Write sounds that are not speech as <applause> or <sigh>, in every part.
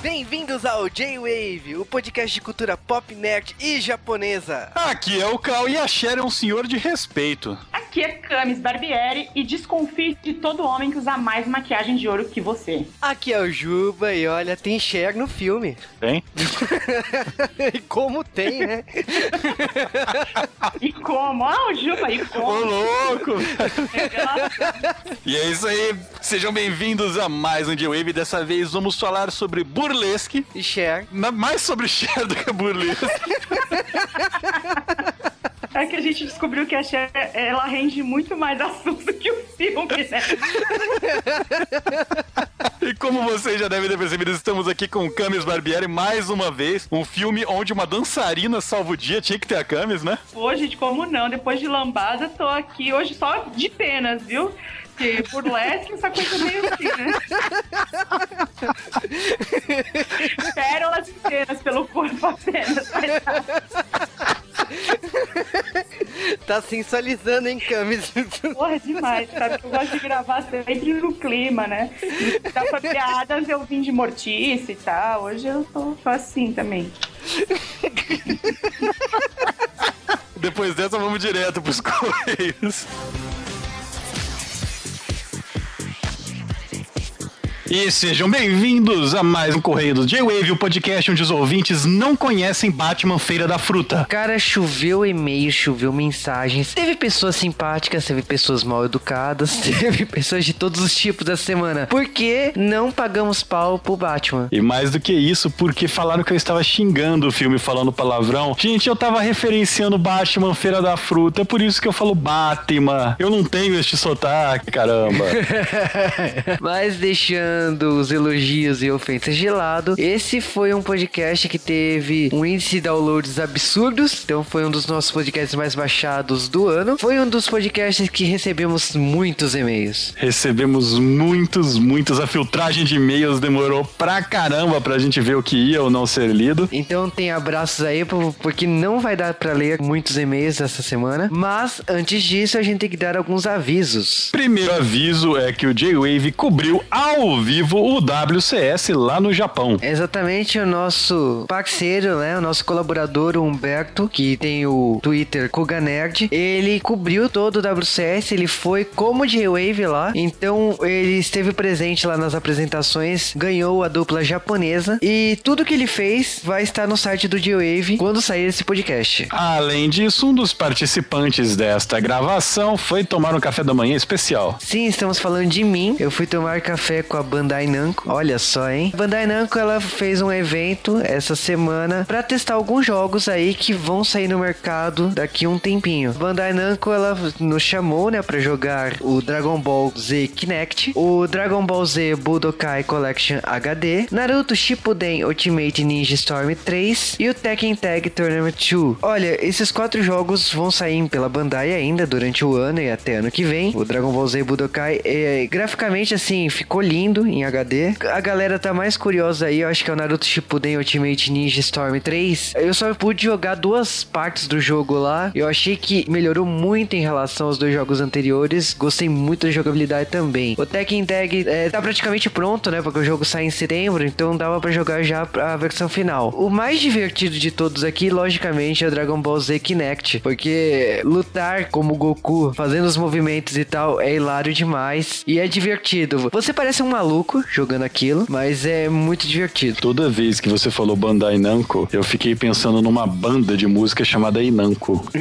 Bem-vindos ao J-Wave, o podcast de cultura pop, nerd e japonesa. Aqui é o Cal e a Cher é um senhor de respeito. Aqui é Camis Barbieri e desconfie de todo homem que usa mais maquiagem de ouro que você. Aqui é o Juba e olha, tem Cher no filme. Tem? <laughs> e como tem, né? E como? Ah, o Juba, e Ô, como? louco! Revelação. <laughs> E é isso aí, sejam bem-vindos a mais um J-Wave. Dessa vez vamos falar sobre burlesque. E Cher. Na- mais sobre Cher do que burlesque. <laughs> É que a gente descobriu que a Cher, ela rende muito mais assunto que o filme, né? E como vocês já devem ter percebido, estamos aqui com Camis Barbieri mais uma vez. Um filme onde uma dançarina salva o dia. Tinha que ter a Camis, né? Pô, gente, como não? Depois de lambada, tô aqui hoje só de penas, viu? Porque burlesque, essa coisa meio assim, né? <laughs> Pérolas inteiras pelo corpo apenas. <laughs> Tá sensualizando, hein, Camis? <laughs> Porra, é demais, sabe? Eu gosto de gravar sempre no clima, né? Dá pra piadas eu vim de mortice e tal. Hoje eu tô, tô assim também. Depois dessa, vamos direto pros <laughs> Correios. E sejam bem-vindos a mais um Correio do J-Wave, o podcast onde os ouvintes não conhecem Batman Feira da Fruta. Cara, choveu e-mail, choveu mensagens. Teve pessoas simpáticas, teve pessoas mal educadas, <laughs> teve pessoas de todos os tipos essa semana. Por que não pagamos pau pro Batman? E mais do que isso, porque falaram que eu estava xingando o filme falando palavrão. Gente, eu tava referenciando Batman Feira da Fruta, é por isso que eu falo Batman. Eu não tenho este sotaque, caramba. <laughs> Mas deixando os elogios e ofensas de lado, esse foi um podcast que teve um índice de downloads absurdos. Então foi um dos nossos podcasts mais baixados do ano. Foi um dos podcasts que recebemos muitos e-mails. Recebemos muitos, muitos. A filtragem de e-mails demorou pra caramba pra gente ver o que ia ou não ser lido. Então tem abraços aí, po- porque não vai dar pra ler muitos e-mails essa semana. Mas antes disso, a gente tem que dar alguns avisos. Primeiro aviso é que o J-Wave cobriu ao vivo o WCS lá no Japão. É Exatamente o nosso parceiro, né? O nosso colaborador Humberto, que tem o Twitter Kuganerd. Ele cobriu todo o WCS, ele foi como J-Wave lá. Então ele esteve presente lá nas apresentações, ganhou a dupla japonesa. E tudo que ele fez vai estar no site do J-Wave quando sair esse podcast. Além disso, um dos participantes desta gravação foi tomar um café da manhã especial. Sim, estamos falando de mim. Eu fui tomar café com a Bandai Namco. Olha só, hein? Bandai Namco ela fez um evento essa semana para testar alguns jogos aí que vão sair no mercado daqui um tempinho. Bandai Namco ela nos chamou, né, para jogar o Dragon Ball Z Kinect, o Dragon Ball Z Budokai Collection HD, Naruto Shippuden Ultimate Ninja Storm 3 e o Tekken Tag Tournament 2. Olha, esses quatro jogos vão sair pela Bandai ainda durante o ano e até ano que vem. O Dragon Ball Z Budokai, é, graficamente assim, ficou lindo em HD. A galera tá mais curiosa aí, eu acho que é o Naruto Shippuden Ultimate Ninja Storm 3. Eu só pude jogar duas partes do jogo lá. Eu achei que melhorou muito em relação aos dois jogos anteriores. Gostei muito da jogabilidade também. O Tekken Tag é, tá praticamente pronto, né? Porque o jogo sai em setembro, então dava pra jogar já a versão final. O mais divertido de todos aqui, logicamente, é o Dragon Ball Z Kinect, porque lutar como Goku, fazendo os movimentos e tal, é hilário demais e é divertido. Você parece um maluco jogando aquilo, mas é muito divertido. Toda vez que você falou Bandai Namco, eu fiquei pensando numa banda de música chamada Inamco. <laughs>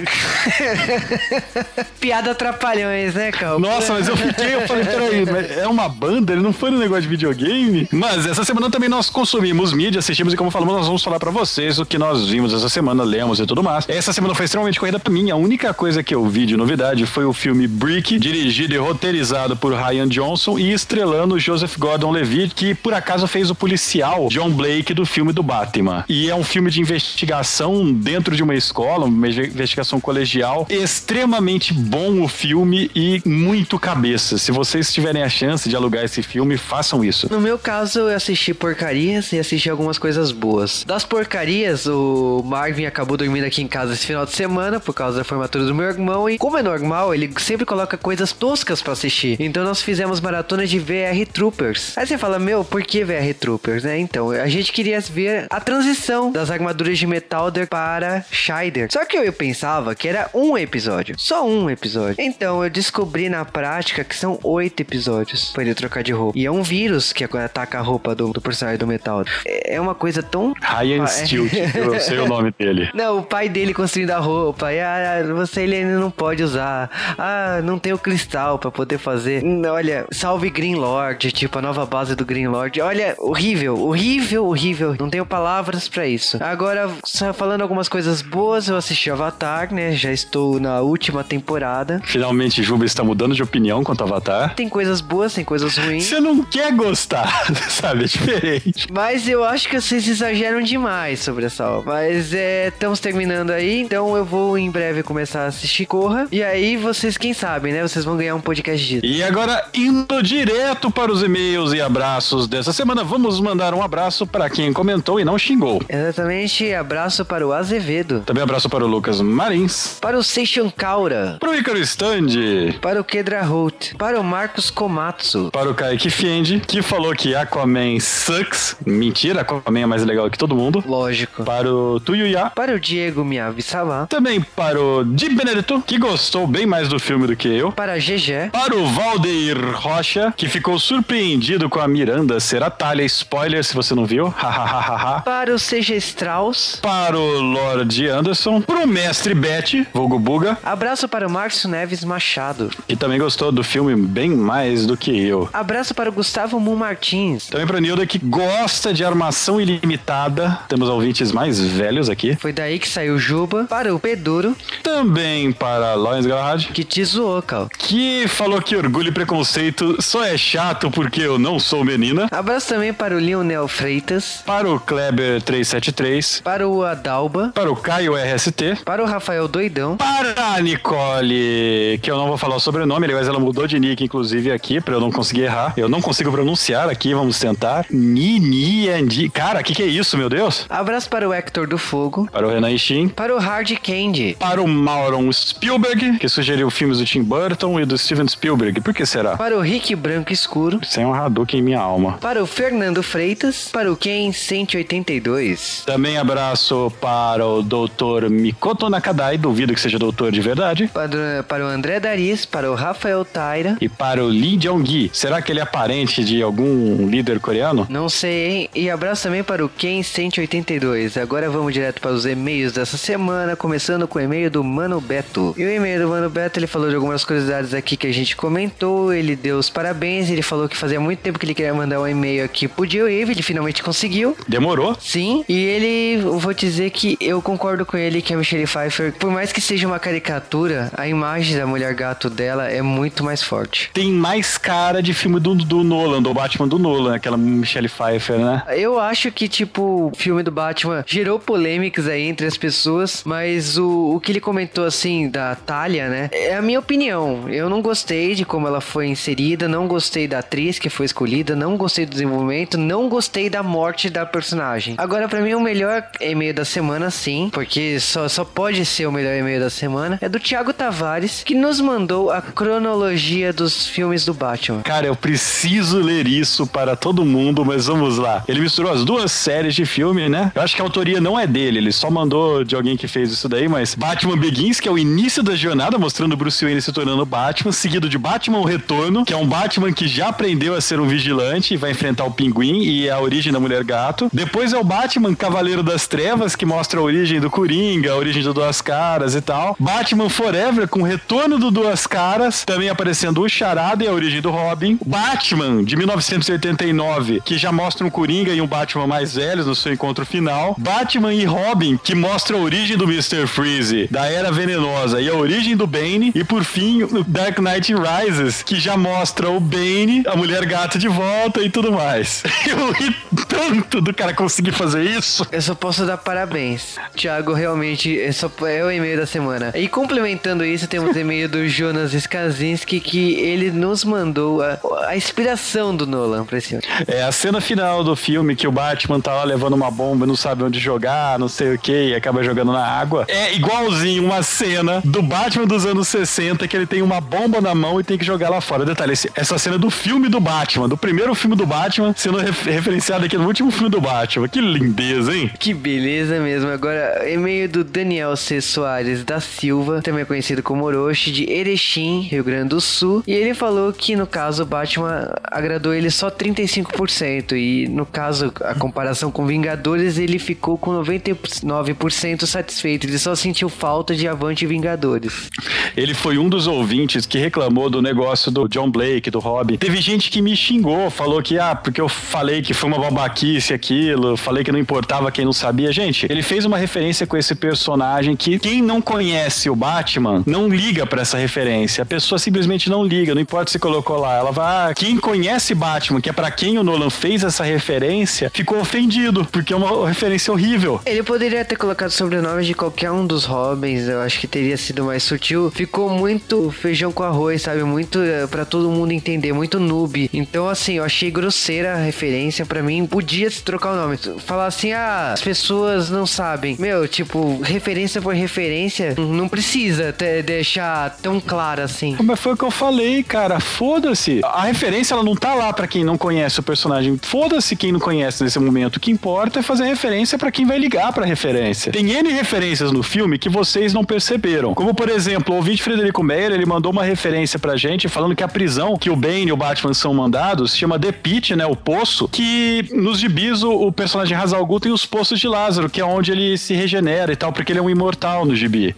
Piada trapalhões, né, Cal? Nossa, mas eu fiquei, eu falei, peraí, é uma banda? Ele não foi no negócio de videogame? Mas essa semana também nós consumimos mídia, assistimos e como falamos, nós vamos falar pra vocês o que nós vimos essa semana, lemos e tudo mais. Essa semana foi extremamente corrida pra mim. A única coisa que eu vi de novidade foi o filme Brick, dirigido e roteirizado por Ryan Johnson e estrelando Joseph Gordon-Levitt, que por acaso fez o policial John Blake do filme do Batman. E é um filme de investigação dentro de uma escola, uma investigação colegial. Extremamente bom o filme e muito cabeça. Se vocês tiverem a chance de alugar esse filme, façam isso. No meu caso, eu assisti porcarias e assisti algumas coisas boas. Das porcarias, o Marvin acabou dormindo aqui em casa esse final de semana por causa da formatura do meu irmão. E como é normal, ele sempre coloca coisas toscas pra assistir. Então nós fizemos maratona de VR Trooper. Troopers. Aí você fala, meu, por que VR Troopers, né? Então, a gente queria ver a transição das armaduras de Metalder para Scheider. Só que eu, eu pensava que era um episódio. Só um episódio. Então, eu descobri na prática que são oito episódios pra ele trocar de roupa. E é um vírus que ataca a roupa do, do personagem do Metalder. É, é uma coisa tão... Ryan É. Stilt, eu sei o nome dele. <laughs> Não, o pai dele construindo a roupa. E, ah, você ele ainda não pode usar. Ah, não tem o cristal pra poder fazer. Hum, Olha, salve Green Lord, tipo a nova base do Green Lord. Olha, horrível, horrível, horrível. Não tenho palavras pra isso. Agora, só falando algumas coisas boas, eu assisti Avatar, né? Já estou na última temporada. Finalmente, Juba está mudando de opinião quanto ao Avatar. Tem coisas boas, tem coisas ruins. Você não quer gostar, <laughs> sabe? É diferente. Mas eu acho que vocês exageram demais sobre essa obra. Mas é, estamos terminando aí, então eu vou em breve começar a assistir Corra. E aí vocês, quem sabe, né? Vocês vão ganhar um podcast disso. E agora, indo direto para os e-mails e abraços dessa semana, vamos mandar um abraço para quem comentou e não xingou. Exatamente, abraço para o Azevedo, Também abraço para o Lucas Marins, para o Seishan Kaura, para o Ícaro Stand, para o Kedra Holt, para o Marcos Komatsu, para o Kaique Fendi, que falou que Aquaman sucks. Mentira, Aquaman é mais legal que todo mundo. lógico, Para o Tuyuya, para o Diego Miyavi Salah, também para o Di Benedetto, que gostou bem mais do filme do que eu. para a GG, Para o Valdeir Rocha, que ficou surpreendido com a Miranda ser a Talha. Spoiler se você não viu. <laughs> Para o CG Strauss, para o Lord Anderson. Para o Mestre Beth, vulgo Buga, abraço para o Márcio Neves Machado, que também gostou do filme bem mais do que eu. abraço para o Gustavo Mu Martins, Também para Nilda, que gosta de armação ilimitada. Temos ouvintes mais velhos aqui. foi daí que saiu Juba, para o Peduro, Também para Lawrence Galahad, que te zoou, Cal. que falou que orgulho e preconceito só é chato porque eu não sou menina. Abraço também para o Lionel Freitas, Para o Kleber 373. para o Adalba, Para o Caio RST. para o Rafael Doidão, Para a Nicole, que eu não vou falar o sobrenome, aliás, ela mudou de nick, inclusive, aqui, pra eu não conseguir errar. Eu não consigo pronunciar aqui, vamos tentar. Nini Andi. Cara, o que, que é isso, meu Deus? abraço para o Hector do Fogo, Para o Renan Ishin. para o Hard Candy, Para o Mauron Spielberg, que sugeriu filmes do Tim Burton e do Steven Spielberg. Por que será? para o Rick Branco Escuro, Sem um Hadouken em minha alma. para o Fernando Freitas, para o Ken 182, Também abraço para o Dr. Mikoto Nakadai, duvido que seja doutor de verdade. para, para o André Dariz, para o Rafael Taira, E para o Lee Jong-gi. Será que ele é parente de algum líder coreano? não sei, hein? E abraço também para o Ken 182. Agora vamos direto para os e-mails dessa semana, começando com o e-mail do Mano Beto. E o e-mail do Mano Beto, ele falou de algumas curiosidades aqui que a gente comentou, ele deu os parabéns, ele falou que fazia muito tempo que ele queria mandar um e-mail aqui pro Dio-Wave, ele finalmente conseguiu. Demorou? Sim, e ele, eu vou dizer que eu concordo com ele que a Michelle Pfeiffer, por mais que seja uma caricatura, a imagem da mulher gato dela é muito mais forte. Tem mais cara de filme do, do Nolan, do Batman do Nolan, aquela Michelle Pfeiffer, né? Eu acho que, tipo, o filme do Batman gerou polêmicas aí entre as pessoas, mas o, o que ele comentou, assim, da Talia, né? É a minha opinião. Eu não gostei de como ela foi inserida, não gostei da atriz que foi escolhida, não gostei do desenvolvimento, não gostei da morte da personagem. Agora, pra mim, o melhor e-mail da semana, sim, porque só, só pode ser o melhor e-mail da semana, é do Thiago Tavares, que nos mandou a cronologia dos filmes do Batman. Cara, eu preciso ler isso para todo mundo, mas vamos lá. Ele misturou as duas séries de filme, né? Eu acho que a autoria não é dele, ele só mandou de alguém que fez isso daí, mas Batman Begins, que é o início da jornada, mostrando Bruce Wayne se tornando Batman, seguido de Batman Retorno, que é um Batman que já aprendeu a ser um vigilante e vai enfrentar o Pinguim e é a origem da Mulher Gato. Depois é o Batman Cavaleiro das Trevas, que mostra a origem do Coringa, a origem do Duas Caras e tal. Batman Forever, com o retorno do Duas Caras, também aparecendo o Charada e a origem do Robin. Batman, de 1989, que já mostra um Coringa e um Batman mais velhos no seu encontro final. Batman e Robin, que mostra a origem do Mr. Freeze, da Era Venenosa e a origem do Bane. E por fim, o Dark Knight Rises, que já mostra o Bane, a Mulher Gata de volta e tudo mais. <laughs> Eu ri tanto do cara conseguir fazer isso. Eu só posso dar parabéns. Thiago, realmente, é, só, é o e-mail da semana. E complementando isso, temos o e-mail do Jonas Skazinski, que ele nos mandou a, a inspiração do Nolan pra esse filme. É a cena final do filme que o Batman tá lá levando uma bomba e não sabe onde jogar, não sei o que, e acaba jogando na água. É igualzinho uma cena do Batman dos anos 60 que ele tem uma bomba na mão e tem que jogar lá fora. Detalhe, essa cena é do filme do Batman. Batman, do primeiro filme do Batman, sendo referenciado aqui no último filme do Batman. Que lindeza, hein? Que beleza mesmo. Agora, e-mail do Daniel C. Soares da Silva, também conhecido como Orochi, de Erechim, Rio Grande do Sul. E ele falou que, no caso, o Batman agradou ele só 35%. E, no caso, a comparação com Vingadores, ele ficou com 99% satisfeito. Ele só sentiu falta de Avante Vingadores. Ele foi um dos ouvintes que reclamou do negócio do John Blake, do Robin. Teve gente que me xingou, falou que, ah, porque eu falei que foi uma babaquice aquilo, falei que não importava quem não sabia. Gente, ele fez uma referência com esse personagem que quem não conhece o Batman não liga para essa referência. A pessoa simplesmente não liga, não importa se colocou lá. Ela vai, ah, quem conhece Batman, que é para quem o Nolan fez essa referência, ficou ofendido, porque é uma referência horrível. Ele poderia ter colocado sobrenomes de qualquer um dos Robins, eu acho que teria sido mais sutil. Ficou muito feijão com arroz, sabe? Muito uh, para todo mundo entender, muito noob. Então, assim, eu achei grosseira a referência. para mim, podia se trocar o nome. Falar assim, ah, as pessoas não sabem. Meu, tipo, referência por referência, não precisa deixar tão claro assim. Mas foi o que eu falei, cara. Foda-se. A referência, ela não tá lá para quem não conhece o personagem. Foda-se quem não conhece nesse momento. O que importa é fazer referência para quem vai ligar pra referência. Tem N referências no filme que vocês não perceberam. Como, por exemplo, o ouvinte Frederico Meyer, ele mandou uma referência pra gente falando que a prisão que o Bane e o Batman são mandados chama The Pit, né? O Poço. Que nos gibis o, o personagem Hazal tem os Poços de Lázaro, que é onde ele se regenera e tal, porque ele é um imortal no gibi.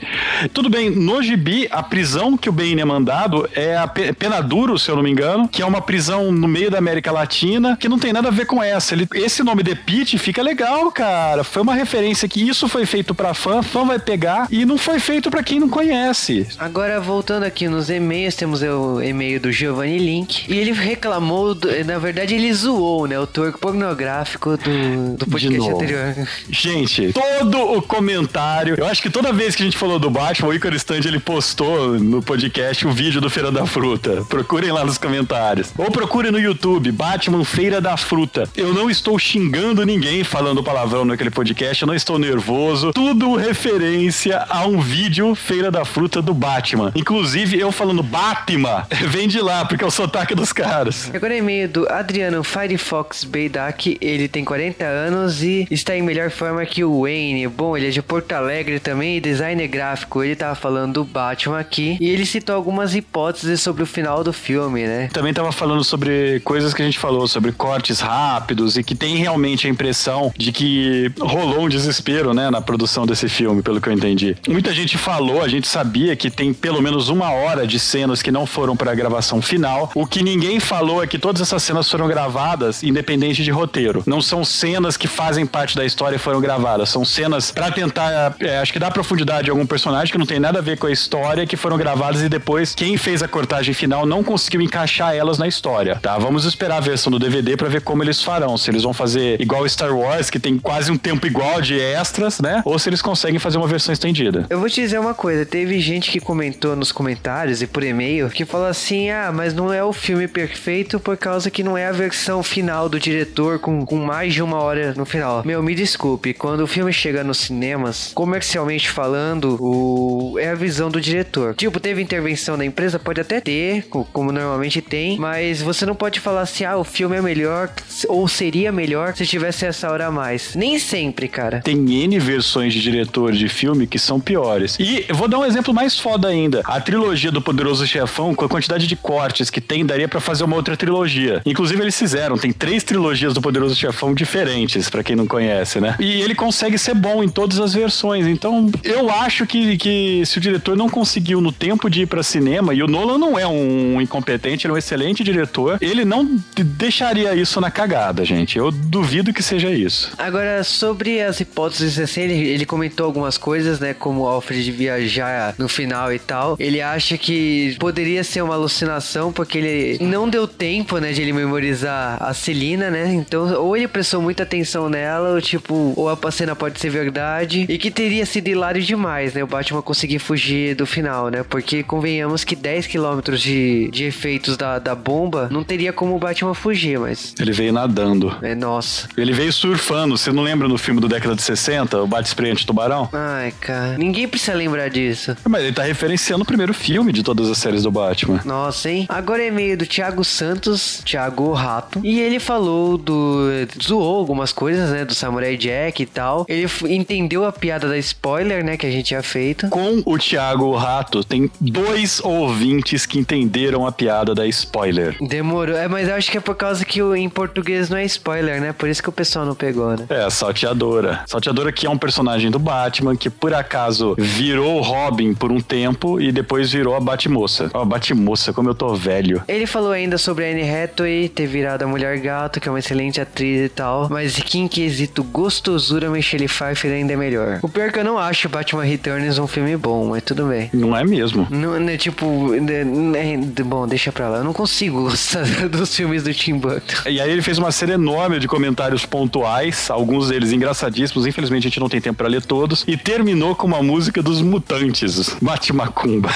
Tudo bem, no gibi, a prisão que o Bane é mandado é a Penaduro, se eu não me engano, que é uma prisão no meio da América Latina, que não tem nada a ver com essa. Ele, esse nome The Pit fica legal, cara. Foi uma referência que isso foi feito pra fã, fã vai pegar e não foi feito para quem não conhece. Agora, voltando aqui nos e-mails, temos o e-mail do Giovanni Link. E ele reclamou, do, na verdade, ele zoou, né? O torco pornográfico do, do podcast anterior. Gente, todo o comentário. Eu acho que toda vez que a gente falou do Batman, o Icaro Stand ele postou no podcast o vídeo do Feira da Fruta. Procurem lá nos comentários. Ou procurem no YouTube, Batman Feira da Fruta. Eu não estou xingando ninguém falando palavrão naquele podcast, eu não estou nervoso. Tudo referência a um vídeo Feira da Fruta do Batman. Inclusive, eu falando Batman, <laughs> vem de lá, porque é o sotaque dos caras. Agora é e-mail do Adriano Firefox Beidak, ele tem 40 anos e está em melhor forma que o Wayne. Bom, ele é de Porto Alegre também, designer gráfico. Ele tava falando do Batman aqui e ele citou algumas hipóteses sobre o final do filme, né? Também tava falando sobre coisas que a gente falou, sobre cortes rápidos e que tem realmente a impressão de que rolou um desespero, né, na produção desse filme, pelo que eu entendi. Muita gente falou, a gente sabia que tem pelo menos uma hora de cenas que não foram para a gravação final. O que ninguém falou é que todas essas cenas foram gravadas independente de roteiro. Não são cenas que fazem parte da história e foram gravadas. São cenas para tentar, é, acho que dar profundidade a algum personagem que não tem nada a ver com a história, que foram gravadas e depois quem fez a cortagem final não conseguiu encaixar elas na história, tá? Vamos esperar a versão do DVD para ver como eles farão. Se eles vão fazer igual Star Wars, que tem quase um tempo igual de extras, né? Ou se eles conseguem fazer uma versão estendida. Eu vou te dizer uma coisa, teve gente que comentou nos comentários e por e-mail que falou assim: "Ah, mas não é o filme perfeito por causa que não é a versão final do diretor com, com mais de uma hora no final". Meu, me desculpe, quando o filme chega nos cinemas, comercialmente falando, o é a visão do diretor. Tipo, teve intervenção da empresa, pode até ter, como normalmente tem, mas você não pode falar assim: "Ah, o filme é melhor ou seria melhor se tivesse essa hora a mais". Nem sempre, cara. Tem N versões de diretor de filme que são piores. E vou dar um exemplo mais foda ainda. A trilogia do Poderoso Chefão, com a quantidade de cortes que tem, daria para fazer uma outra trilogia. Inclusive, eles fizeram. Tem três trilogias do Poderoso Chefão diferentes, para quem não conhece, né? E ele consegue ser bom em todas as versões. Então, eu acho que, que se o diretor não conseguiu no tempo de ir para cinema, e o Nolan não é um incompetente, ele é um excelente diretor, ele não deixaria isso na cagada, gente. Eu duvido que seja isso. Agora, sobre as hipóteses, assim, ele, ele comentou algumas coisas, né? Como o Alfred viajar no final e tal. Ele acha que poderia ser uma alucinação, porque ele não deu tempo, né, de ele memorizar a Celina, né? Então, ou ele prestou muita atenção nela, ou tipo, ou a cena pode ser verdade. E que teria sido hilário demais, né? O Batman conseguir fugir do final, né? Porque convenhamos que 10 quilômetros de, de efeitos da, da bomba não teria como o Batman fugir, mas. Ele veio nadando. É, nossa. Ele veio surfando. Você não lembra no filme do década de 60, o Bate-Spray Tubarão? Ai, cara. Ninguém precisa lembrar disso. Mas ele tá referenciando o primeiro filme de todas as séries do Batman. Nossa, hein? Agora é meio do Thiago Santos Santos, Thiago Rato, e ele falou do. zoou algumas coisas, né? Do Samurai Jack e tal. Ele entendeu a piada da spoiler, né? Que a gente tinha feito. Com o Thiago Rato, tem dois ouvintes que entenderam a piada da spoiler. Demorou. É, mas eu acho que é por causa que em português não é spoiler, né? Por isso que o pessoal não pegou, né? É, a Salteadora. Salteadora que é um personagem do Batman que por acaso virou Robin por um tempo e depois virou a Batmoça. Ó, a Batmoça, como eu tô velho. Ele falou ainda sobre a Anne Hathaway ter virado a Mulher Gato, que é uma excelente atriz e tal, mas que em quesito gostosura, Michelle Pfeiffer ainda é melhor. O pior é que eu não acho Batman Returns um filme bom, mas tudo bem. Não é mesmo? Não, né, tipo, né, né, bom, deixa pra lá. Eu não consigo <laughs> gostar dos filmes do Tim Burton. E aí ele fez uma série enorme de comentários pontuais, alguns deles engraçadíssimos, infelizmente a gente não tem tempo para ler todos, e terminou com uma música dos Mutantes, Bate Macumba.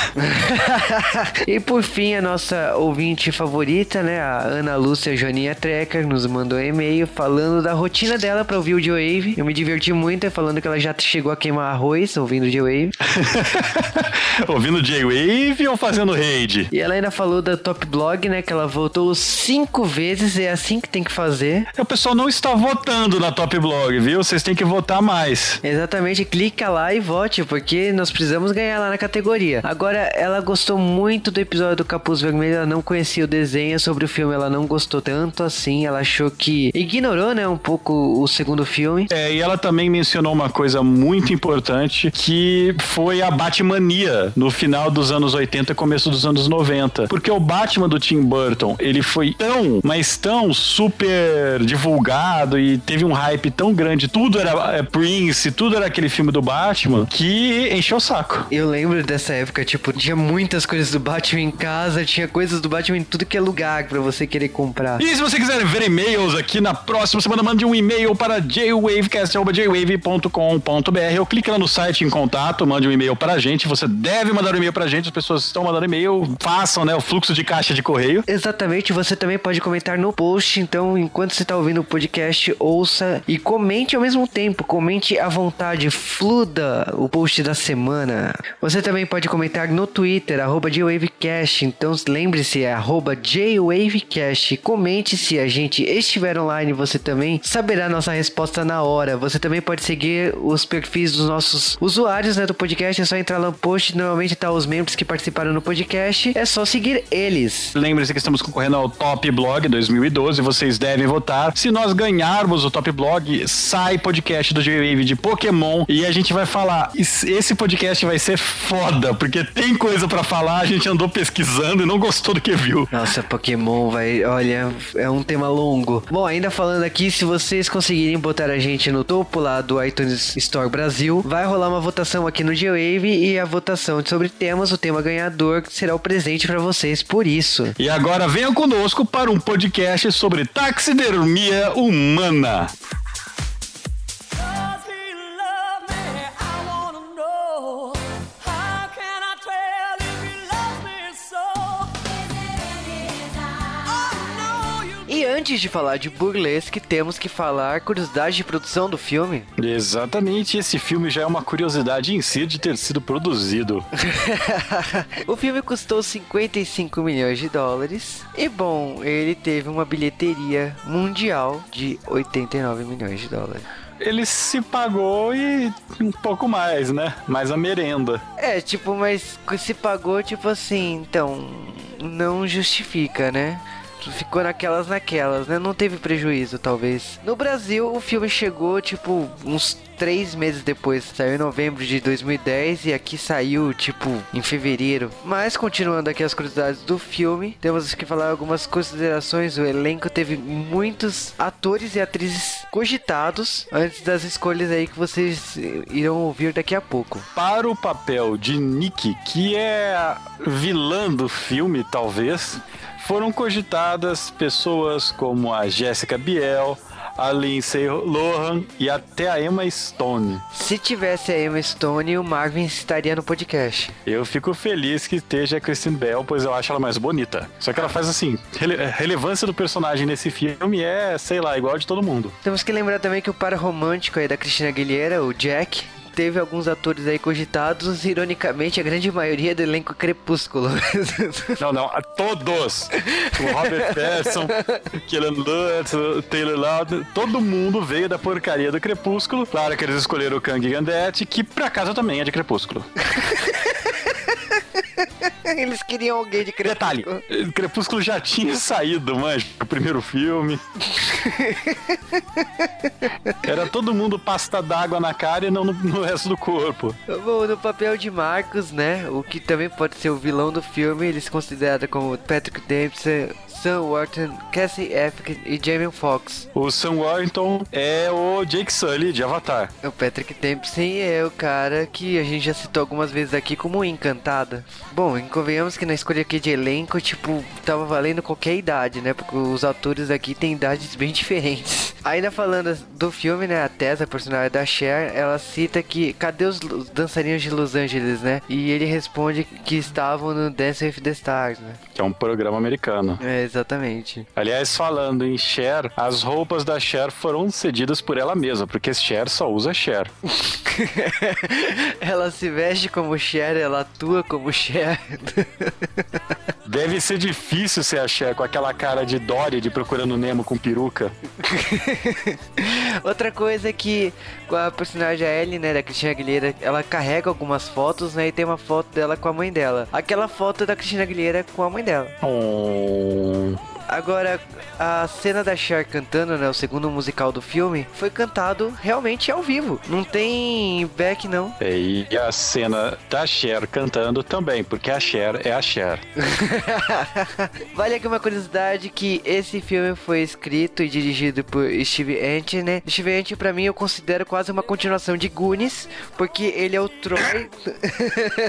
<laughs> e por fim, a nossa ouvinte favorita, né, a Ana Lúcia Joaninha Trecker, nos mandou um e-mail falando da rotina dela pra ouvir o J-Wave. Eu me diverti muito falando que ela já chegou a queimar arroz ouvindo o J-Wave. <laughs> ouvindo J-Wave ou fazendo raid? E ela ainda falou da Top Blog, né, que ela voltou cinco vezes, é assim que tem que fazer. O pessoal não está votando na Top Blog, viu? Vocês têm que votar mais. Exatamente, clica lá e vote, porque nós precisamos ganhar lá na categoria. Agora, ela gostou muito do episódio do Capuz Vermelho, ela não conhecia o desenho sobre o filme, ela não gostou tanto assim, ela achou que ignorou, né, um pouco o segundo filme. É, e ela também mencionou uma coisa muito importante, que foi a Batmania no final dos anos 80 começo dos anos 90. Porque o Batman do Tim Burton, ele foi tão, mas tão super divulgado e teve um hype tão grande, tudo era é, Prince, tudo era aquele filme do Batman, que encheu o saco. Eu lembro dessa época, tipo, tinha muitas coisas do Batman em casa, tinha coisas do Batman em tudo que é lugar para você querer comprar. E se você quiser ver e-mails aqui na próxima semana, mande um e-mail para jwavecast.jwave.com.br ou clique lá no site em contato, mande um e-mail para a gente. Você deve mandar um e-mail para a gente, as pessoas estão mandando e-mail, façam, né, o fluxo de caixa de correio. Exatamente, você também pode comentar no post, então enquanto você está ouvindo o podcast, ouça e comente ao mesmo tempo, comente à vontade, fluda o post da semana. Você também pode comentar no Twitter, arroba JWavecast, então lembre-se, é arroba JWavecast. Comente se a gente estiver online, você também saberá nossa resposta na hora. Você também pode seguir os perfis dos nossos usuários né, do podcast, é só entrar lá no post, normalmente tá os membros que participaram no podcast, é só seguir eles. Lembre-se que estamos concorrendo ao Top Blog 2012, vocês devem votar. Se nós ganharmos o Top Blog, sai podcast do J-Wave de Pokémon e a gente vai falar. Esse podcast vai ser foda, porque tem coisa para falar, a gente andou pesquisando e não gostou do que viu. Nossa, Pokémon vai, olha, é um tema longo. Bom, ainda falando aqui, se vocês conseguirem botar a gente no topo lá do iTunes Store Brasil, vai rolar uma votação aqui no J-Wave e a votação sobre temas, o tema ganhador será o presente para vocês por isso. E agora venham conosco para um podcast sobre taxidermia humana. Antes de falar de burlesque, temos que falar curiosidade de produção do filme. Exatamente, esse filme já é uma curiosidade em si de ter sido produzido. <laughs> o filme custou 55 milhões de dólares e bom, ele teve uma bilheteria mundial de 89 milhões de dólares ele se pagou e um pouco mais, né? Mais a merenda. É, tipo, mas se pagou, tipo assim, então não justifica, né? Ficou naquelas naquelas, né? Não teve prejuízo, talvez. No Brasil, o filme chegou, tipo, uns três meses depois. Saiu em novembro de 2010 e aqui saiu, tipo, em fevereiro. Mas, continuando aqui as curiosidades do filme, temos que falar algumas considerações. O elenco teve muitos atores e atrizes cogitados antes das escolhas aí que vocês irão ouvir daqui a pouco. Para o papel de Nick, que é vilã do filme, talvez foram cogitadas pessoas como a Jessica Biel, a Lindsay Lohan e até a Emma Stone. Se tivesse a Emma Stone, o Marvin estaria no podcast. Eu fico feliz que esteja a Kristen Bell, pois eu acho ela mais bonita. Só que ela faz assim, rele relevância do personagem nesse filme é, sei lá, igual de todo mundo. Temos que lembrar também que o par romântico aí da Cristina Aguilera, o Jack, teve alguns atores aí cogitados, ironicamente, a grande maioria do elenco Crepúsculo. <laughs> Não, não, todos. O Robert Pattinson, Killian Lutz, Taylor Lautner, todo mundo veio da porcaria do Crepúsculo. Claro que eles escolheram o Kang Gandete, que por acaso também é de Crepúsculo. <laughs> <laughs> Eles queriam alguém de Crepúsculo. Detalhe, Crepúsculo já tinha saído, mas o primeiro filme. <laughs> Era todo mundo pasta d'água na cara e não no, no, resto do corpo. Bom, no papel de Marcos, né? O que também pode ser o vilão do filme, eles consideram como Patrick Dempsey, Sam Worthington, Cassie Affleck e Jamie Foxx. O Sam Worthington é o Jake Sully de Avatar. O Patrick Dempsey é o cara que a gente já citou algumas vezes aqui como Encantada. Bom, convenhamos que na escolha aqui de elenco, tipo, tava valendo qualquer idade, né? Porque os atores aqui têm idades bem diferentes. <laughs> Ainda falando do filme, né? A Tessa, a personagem da Cher, ela cita que cadê os dançarinos de Los Angeles, né? E ele responde que estavam no Dance with the Stars, né? Que é um programa americano. É, exatamente. Aliás, falando em Cher, as roupas da Cher foram cedidas por ela mesma, porque Cher só usa Cher. <laughs> ela se veste como Cher, ela atua como Cher. Deve ser difícil ser a Cher com aquela cara de Dory de procurando Nemo com peruca. <laughs> Outra coisa é que a personagem Ellie, né, da Cristina Aguilera, ela carrega algumas fotos, né, e tem uma foto dela com a mãe dela. Aquela foto da Cristina Aguilera com a mãe dela. Oh. Agora, a cena da Cher cantando, né, o segundo musical do filme, foi cantado realmente ao vivo. Não tem back, não. É, e a cena da Cher cantando também, porque a Cher é a Cher. <laughs> vale aqui uma curiosidade que esse filme foi escrito e dirigido por Steve Ant, né? Steve Ant, pra mim, eu considero quase uma continuação de Goonies, porque ele é o Troy...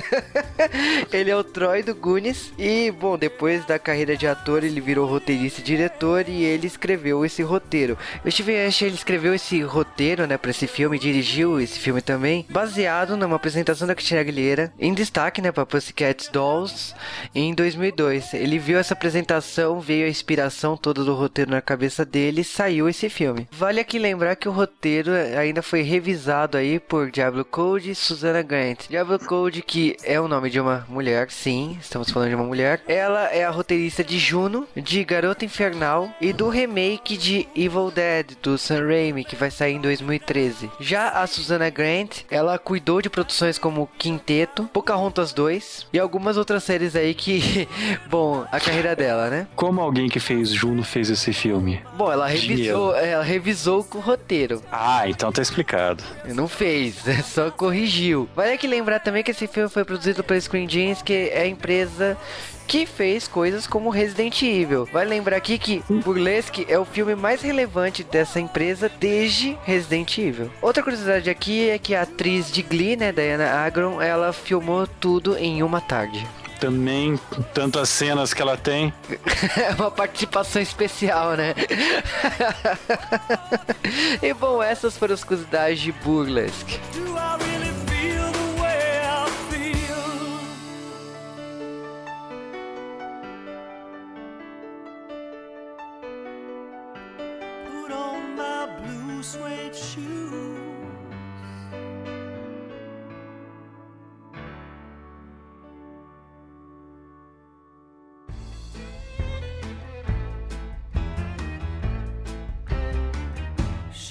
<laughs> ele é o Troy do Goonies. E, bom, depois da carreira de ator, ele virou roteirista e diretor e ele escreveu esse roteiro. O Steve Ash ele escreveu esse roteiro, né, para esse filme, dirigiu esse filme também, baseado numa apresentação da Cristina Aguilera, em destaque, né, para Pussycat Dolls, em 2002. Ele viu essa apresentação, veio a inspiração toda do roteiro na cabeça dele e saiu esse filme. Vale aqui lembrar que o roteiro ainda foi revisado aí por Diablo Code e Susana Grant. Diablo Code, que é o nome de uma mulher, sim, estamos falando de uma mulher. Ela é a roteirista de Juno, de Garota Infernal e do remake de Evil Dead do Sam Raimi que vai sair em 2013. Já a Susana Grant, ela cuidou de produções como Quinteto, Pocahontas 2 e algumas outras séries aí que, <laughs> bom, a carreira dela, né? Como alguém que fez Juno fez esse filme? Bom, ela revisou, ela revisou o roteiro. Ah, então tá explicado. Não fez, <laughs> só corrigiu. Vale aqui lembrar também que esse filme foi produzido pela Screen Gems, que é a empresa que fez coisas como Resident Evil. Vai lembrar aqui que Burlesque é o filme mais relevante dessa empresa desde Resident Evil. Outra curiosidade aqui é que a atriz de Glee, né, Diana Agron, ela filmou tudo em uma tarde também, tantas cenas que ela tem. <laughs> É uma participação especial, né? <laughs> e bom, essas foram as curiosidades de Burlesque.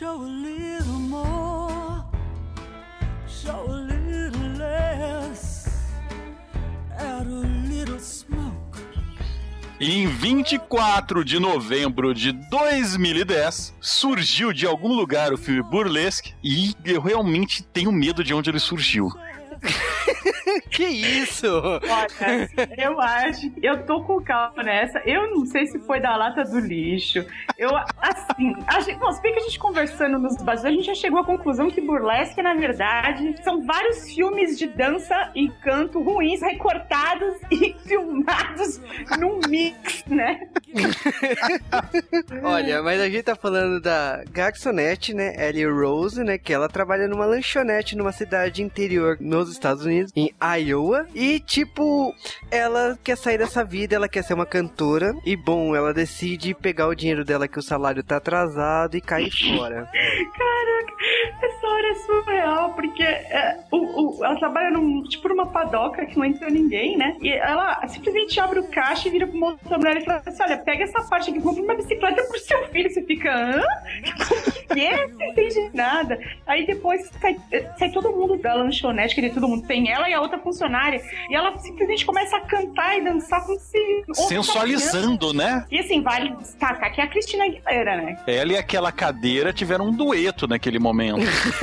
Show a little more, show a little less, little smoke. Em 24 de novembro de 2010, surgiu de algum lugar o filme Burlesque e eu realmente tenho medo de onde ele surgiu. <laughs> <laughs> que isso? Olha, eu acho. Eu tô com calma nessa. Eu não sei se foi da lata do lixo. Eu, assim. A gente, bom, se bem que a gente conversando nos bastidores, a gente já chegou à conclusão que burlesque, na verdade, são vários filmes de dança e canto ruins, recortados e <laughs> filmados num mix, né? <laughs> Olha, mas a gente tá falando da garçonete, né? Ellie Rose, né? Que ela trabalha numa lanchonete numa cidade interior nos Estados Unidos, em Iowa. E, tipo, ela quer sair dessa vida, ela quer ser uma cantora. E, bom, ela decide pegar o dinheiro dela, que o salário tá atrasado, e cair fora. Caraca, hora é surreal, porque é, o, o- ela trabalha num, tipo numa padoca que não entra ninguém, né? E ela simplesmente abre o caixa e vira uma outra mulher e fala assim: olha, pega essa parte aqui, compra uma bicicleta pro seu filho. Você fica, hã? <laughs> O quê? Não entendi nada. Aí depois sai, sai todo mundo da lanchonete, que todo mundo tem ela e a outra funcionária. E ela simplesmente começa a cantar e dançar como se. Sensualizando, né? E assim, vale destacar que é a Cristina Aguilera, né? Ela e aquela cadeira tiveram um dueto naquele momento. <laughs>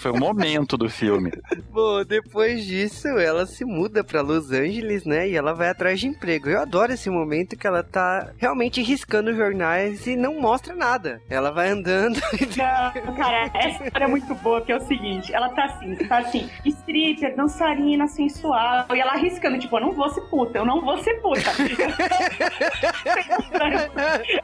Foi o momento do filme. Bom, depois disso, ela se muda pra Los Angeles, né? E ela vai atrás de emprego. Eu adoro esse momento que ela tá realmente riscando jornais e não mostra nada. Ela vai andando <laughs> Não, cara, essa história é muito boa, que é o seguinte, ela tá assim, tá assim, stripper, dançarina, sensual, e ela arriscando, tipo, eu não vou ser puta, eu não vou ser puta.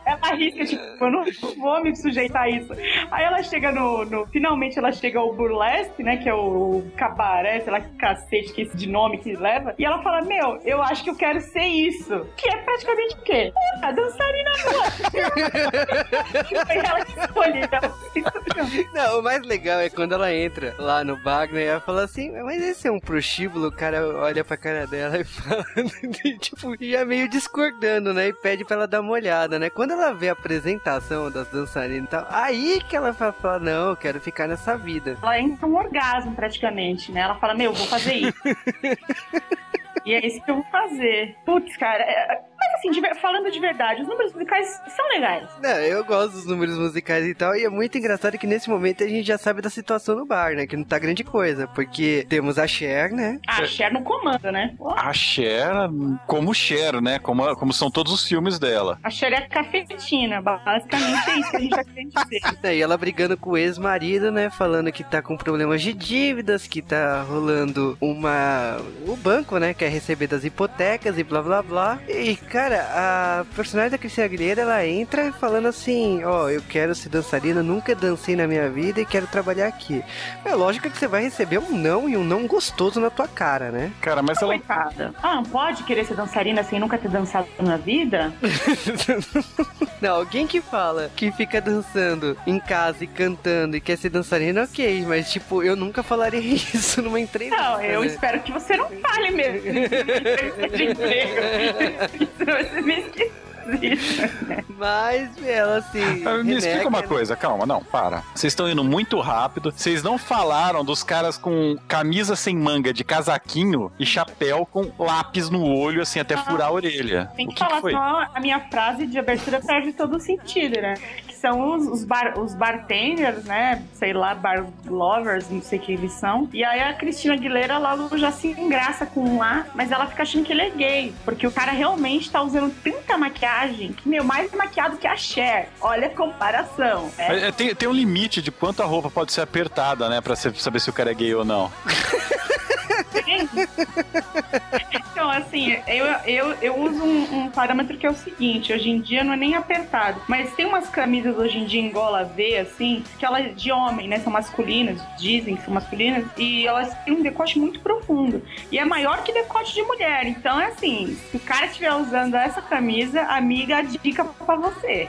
ela arrisca, tipo, eu não vou me sujeitar a isso. Aí ela chega no, no- finalmente ela chega ao burlesque, né, que é o cabaré, sei lá que cacete que é esse de nome que leva, e ela fala, meu, eu acho que eu quero ser isso. Que é praticamente o quê? A dançarina. <laughs> Foi ela que escolheu. <laughs> Não, o mais legal é quando ela entra lá no bar, né? Ela fala assim, mas esse é um prostíbulo, o cara olha pra cara dela e <laughs> fala, e, tipo, já meio discordando, né? E pede pra ela dar uma olhada, né? Quando ela vê a apresentação das dançarinas e tal, aí que ela fala, não, eu quero ficar nessa vida. Ela entra um orgasmo praticamente, né? Ela fala, meu, vou fazer isso. <laughs> e é isso que eu vou fazer. Putz, cara. é- Mas assim, de falando de verdade, os números musicais são legais. Não, eu gosto dos números musicais e tal, e é muito engraçado que nesse momento a gente já sabe da situação no bar, né? Que não tá grande coisa, porque temos a Cher, né? A Cher não comanda, né? Ó, A Cher, como Cher, né? Como, como são todos os filmes dela. A Cher é a cafetina, basicamente é isso que a gente <laughs> já quer dizer. É, E ela brigando com o ex-marido, né? Falando que tá com problemas de dívidas, que tá rolando uma. O banco, né? Quer receber das hipotecas e blá blá blá. E, cara, a personagem da Cristina Aguilera, ela entra falando assim: Ó, eu quero ser dançarina, nunca dancei na minha vida e quero trabalhar aqui. É lógico que você vai receber um não e um não gostoso na tua cara, né? Cara, mas ela. Coitada. Ah, não pode querer ser dançarina sem nunca ter dançado na vida? <laughs> Não, alguém que fala que fica dançando em casa e cantando e quer ser dançarina, ok, mas tipo, eu nunca falaria <laughs> isso numa entrevista. Não, eu né? espero que você não fale mesmo. de emprego. Isso vai ser meio esquisito. né? Mas ela assim. Ah, Me explica uma né? coisa, calma, não, para. Vocês estão indo muito rápido. Vocês não falaram dos caras com camisa sem manga de casaquinho e chapéu com lápis no olho, assim, até furar a orelha. Tem o que, que, que falar foi? só a minha frase de abertura perde todo o sentido, né? São os, os, bar, os bartenders, né? Sei lá, bar lovers, não sei o que eles são. E aí a Cristina Aguilera logo já se engraça com um lá, mas ela fica achando que ele é gay. Porque o cara realmente tá usando tanta maquiagem que, meu, mais maquiado que a Cher. Olha a comparação. né? É, é, tem, tem um limite de quanto a roupa pode ser apertada, né? Pra saber se o cara é gay ou não. <laughs> <laughs> Então, assim, eu, eu, eu uso um, um parâmetro que é o seguinte: hoje em dia não é nem apertado, mas tem umas camisas hoje em dia em gola V, assim, que elas de homem, né? São masculinas, dizem que são masculinas, e elas têm um decote muito profundo. E é maior que decote de mulher. Então, é assim: se o cara estiver usando essa camisa, amiga, a dica pra você.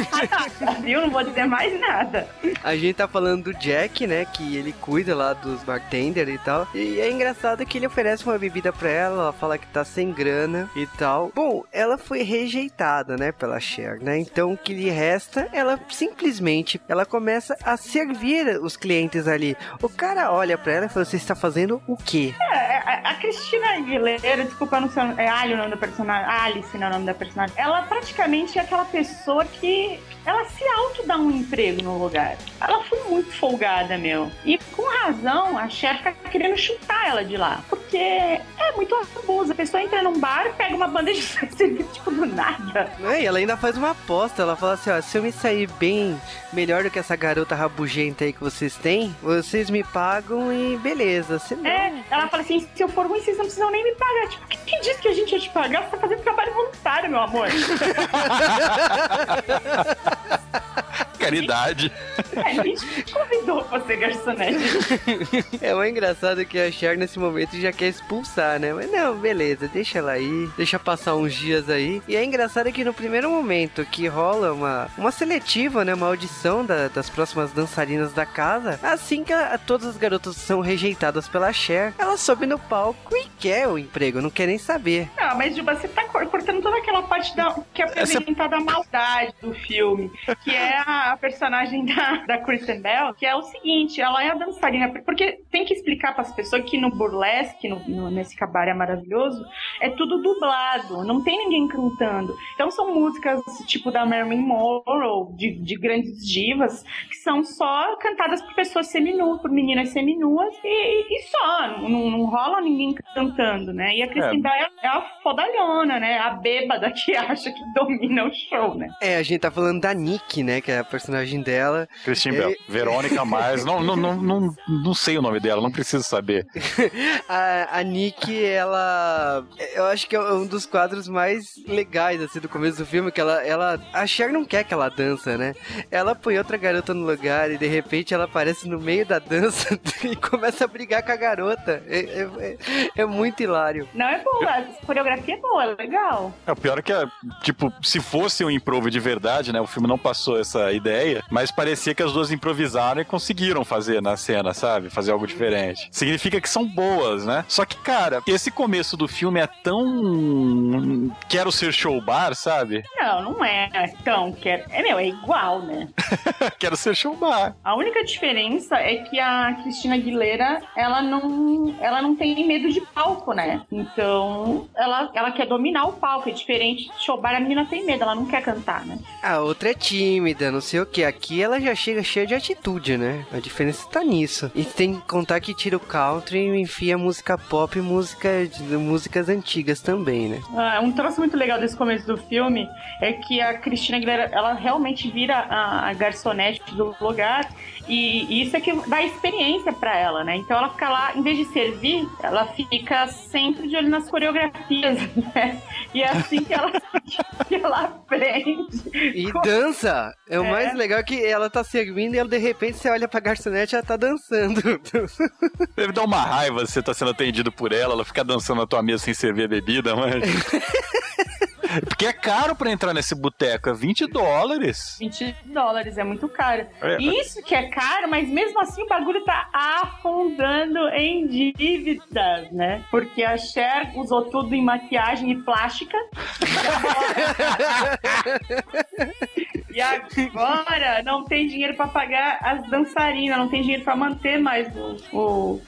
<laughs> Viu? Não vou dizer mais nada. A gente tá falando do Jack, né? Que ele cuida lá dos bartenders e tal. E é engraçado que ele oferece uma bebida pra ela, ela fala que tá sem grana e tal. Bom, ela foi rejeitada, né, pela Cher, né? Então o que lhe resta, ela simplesmente, ela começa a servir os clientes ali. O cara olha pra ela e fala: "Você está fazendo o quê?" É, a, a Cristina Aguilera, desculpa, não sei, é Ali o nome da personagem, Alice não é o nome da personagem. Ela praticamente é aquela pessoa que ela se auto dá um emprego no lugar. Ela foi muito folgada, meu. E com razão, a chefe fica querendo chutar ela de lá. Porque é muito abuso. A pessoa entra num bar, pega uma bandeja de serviço, tipo, do nada. É, e ela ainda faz uma aposta. Ela fala assim: ó, se eu me sair bem, melhor do que essa garota rabugenta aí que vocês têm, vocês me pagam e beleza. Se não, É, ela fala assim: se eu for ruim, vocês não precisam nem me pagar. Tipo, quem disse que a gente ia te pagar? Você tá fazendo trabalho voluntário, meu amor. <laughs> Caridade. A gente convidou pra ser garçonete. É o engraçado que a Cher nesse momento já quer expulsar, né? Mas não, beleza, deixa ela aí, deixa passar uns dias aí. E é engraçado que no primeiro momento que rola uma, uma seletiva, né? Uma audição da- das próximas dançarinas da casa, assim que a- todas as garotas são rejeitadas pela Cher, ela sobe no palco e quer o emprego, não quer nem saber. Não, mas Juba, você tá cor- cortando toda aquela parte da, que é apresentada a maldade do filme, que é a personagem da, da Kristen Bell, que é o seguinte, ela é a dançarina, porque tem que explicar para as pessoas que no burlesque, no, no- nesse cabaré maravilhoso, é tudo dublado, não tem ninguém cantando. Então são músicas tipo da Marilyn Monroe, de, de grandes divas, que são só cantadas por pessoas seminuas, por meninas seminuas, e, e só, não, não rola ninguém cantando, né? E a Kristen Bell é, é a fodalhona, né? A bêbada que <laughs> acha que domina o show, né? É, a gente tá falando da Nick, né? Que é a personagem dela. Christine Bell. Verônica Mais. Não, não, não, não, não sei o nome dela, não preciso saber. <laughs> A, a Nick, ela. Eu acho que é um dos quadros mais legais, assim, do começo do filme, que ela. ela a Cher não quer que ela dança, né? Ela põe outra garota no lugar e de repente ela aparece no meio da dança <laughs> e começa a brigar com a garota. É, é- é- é muito hilário. Não é boa, a coreografia é boa, é legal. É, o pior é que, é, tipo, se fosse um improv de verdade, né? O filme não passou essa ideia, mas parecia que as duas improvisaram e conseguiram fazer na cena, sabe? Fazer algo diferente. Significa que são boas, né? Só que, cara, esse começo do filme é tão. Quero ser show bar, sabe? Não, não é tão que é, meu, é igual, né? <laughs> Quero ser show bar. A única diferença é que a Cristina Aguilera, ela não, ela não tem medo de palco, né? Então, ela, ela quer dominar o palco. É diferente de showbar, a menina tem medo, ela não quer cantar, né? A outra é tímida, não sei o que. Aqui ela já chega cheia de atitude, né? A diferença tá nisso. E tem que contar que tira o country e enfia música pop e música, músicas antigas também, né? Ah, um troço muito legal desse começo do filme é que a Cristina Aguilera, ela realmente vira a, a garçonete do lugar e, isso é que dá experiência pra ela, né? Então ela fica lá, em vez de servir, ela fica sempre de olho nas coreografias, <laughs> né? E é assim que ela, <laughs> que ela aprende. E dança! É o É. mais legal que ela tá servindo e ela de repente você olha pra garçonete e ela tá dançando. <laughs> Deve dar uma raiva se você tá sendo atendido por ela, ela ficar dançando na tua mesa sem servir a bebida, mas. <laughs> Porque é caro pra entrar nesse boteco, é 20 dólares. 20 dólares, é muito caro. É. Isso que é caro, mas mesmo assim o bagulho tá afundando em dívidas, né? Porque a Cher usou tudo em maquiagem e plástica. <laughs> E agora não tem dinheiro pra pagar as dançarinas, não tem dinheiro pra manter mais o, o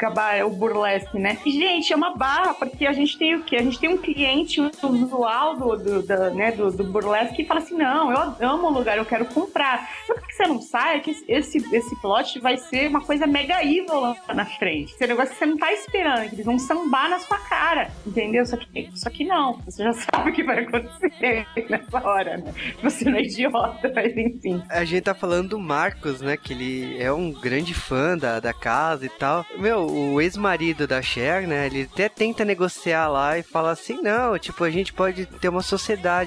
o burlesque, né? E, gente, é uma barra, porque a gente tem o quê? A gente tem um cliente usual do, do, da- né, do, do burlesque que fala assim: não, eu amo o lugar, eu quero comprar. O que você não sabe é que esse, esse plot vai ser uma coisa mega evil lá na frente. Esse negócio que você não tá esperando, que eles vão sambar na sua cara, entendeu? Só que, só que não, você já <laughs> sabe o que vai acontecer nessa hora, né? Você não é idiota, mas enfim. A gente tá falando do Marcos, né? Que ele é um grande fã da, da casa e tal. Meu, o ex-marido da Cher, né? Ele até tenta negociar lá e fala assim: não, tipo, a gente pode ter uma sociedade,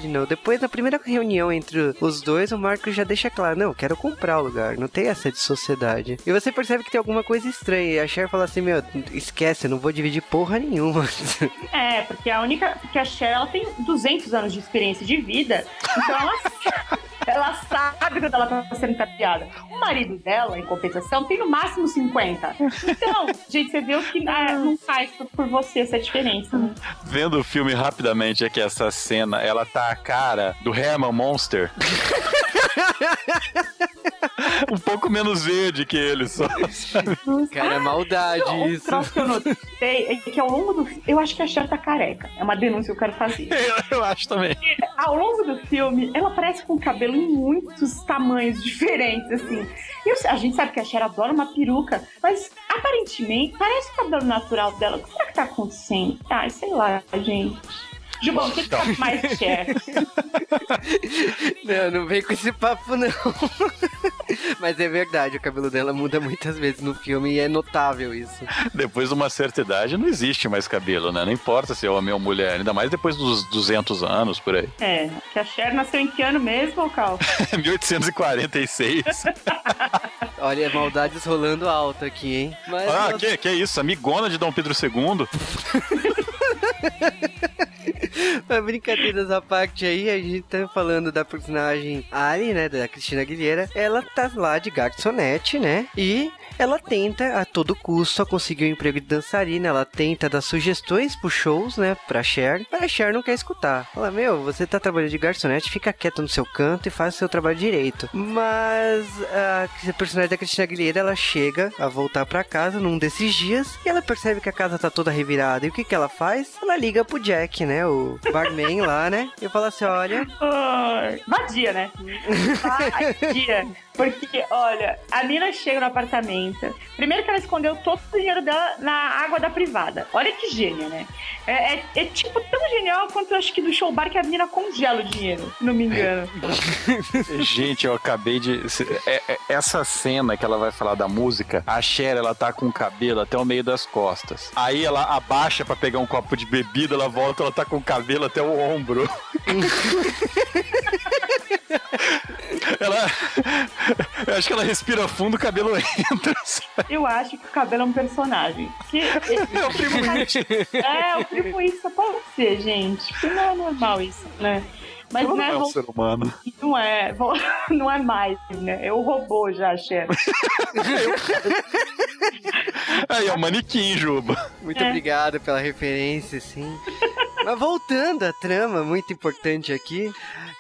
não. Depois, na primeira reunião entre os dois, o Marcos já deixa claro: não, eu quero comprar o lugar, não tem essa de sociedade. E você percebe que tem alguma coisa estranha. E a Cher fala assim: meu, esquece, eu não vou dividir porra nenhuma. <laughs> É, porque a única. Porque a Cher ela tem 200 anos de experiência de vida, então ela, <laughs> ela sabe quando ela tá sendo tapeada. O marido dela, em compensação, tem no máximo 50. Então, gente, você viu que ah, não faz por, por você essa diferença, né? Vendo o filme rapidamente, é que essa cena, ela tá a cara do Herman Monster. <laughs> um pouco menos verde que ele só. sabe? Cara, é maldade Um isso. troço que eu notei é que ao longo do filme. Eu acho que a Cher tá careca. É uma denúncia que eu quero fazer. <laughs> Eu, eu acho também. ao longo do filme, ela aparece com o cabelo em muitos tamanhos diferentes, assim. E eu- a gente sabe que a Cher adora uma peruca, mas aparentemente parece o cabelo natural dela. O que será que tá acontecendo? Ah, sei lá, gente. Gilbão, o que, que tá mais Cher? Não, não vem com esse papo, não. Mas é verdade, o cabelo dela muda muitas vezes no filme e é notável isso. Depois de uma certa idade, não existe mais cabelo, né? Não importa se é homem ou mulher, ainda mais depois dos 200 anos por aí. É, que a Cher nasceu em que ano mesmo, Cal? <laughs> 1846. <laughs> Olha, maldades rolando alto aqui, hein? Mas Ah, nós- que, que isso? Amigona de Dom Pedro II? <laughs> <laughs> Mas brincadeiras à parte aí, a gente tá falando da personagem Ali, né, da Cristina Aguilera. Ela tá lá de garçonete, né? E ela tenta a todo custo conseguir um emprego de dançarina. Ela tenta dar sugestões pros shows, né, pra Cher. Mas a Cher não quer escutar. Fala, meu, você tá trabalhando de garçonete, fica quieto no seu canto e faz o seu trabalho direito. Mas a personagem da Cristina Aguilera, ela chega a voltar pra casa num desses dias e ela percebe que a casa tá toda revirada. E o que que ela faz? Ela liga pro Jack, né, o barman lá, né? E fala assim, olha, Vadia, né? Vadia. Porque, olha, a mina chega no apartamento. Primeiro que ela escondeu todo o dinheiro dela na água da privada. Olha que gênia, né? É, é- é, tipo tão genial quanto eu acho que do show bar que a menina congela o dinheiro, se não me engano. <laughs> Gente, eu acabei de. é- é- essa cena que ela vai falar da música, a Cher, ela tá com o cabelo até o meio das costas. Aí ela abaixa pra pegar um copo de bebida, ela volta, ela tá com o cabelo até o ombro. <laughs> ela. Eu acho que ela respira fundo, o cabelo entra. Eu acho que o cabelo é um personagem. Que, <laughs> É o primo É, o primo isso pode ser, gente. Porque não é normal isso, né? Mas Não não é é, um ser humano. não é, <laughs> não é mais, né? É o robô já, chefe. <laughs> Aí, é o manequim, Juba. muito É. obrigado pela referência, sim. Mas voltando à trama, muito importante aqui.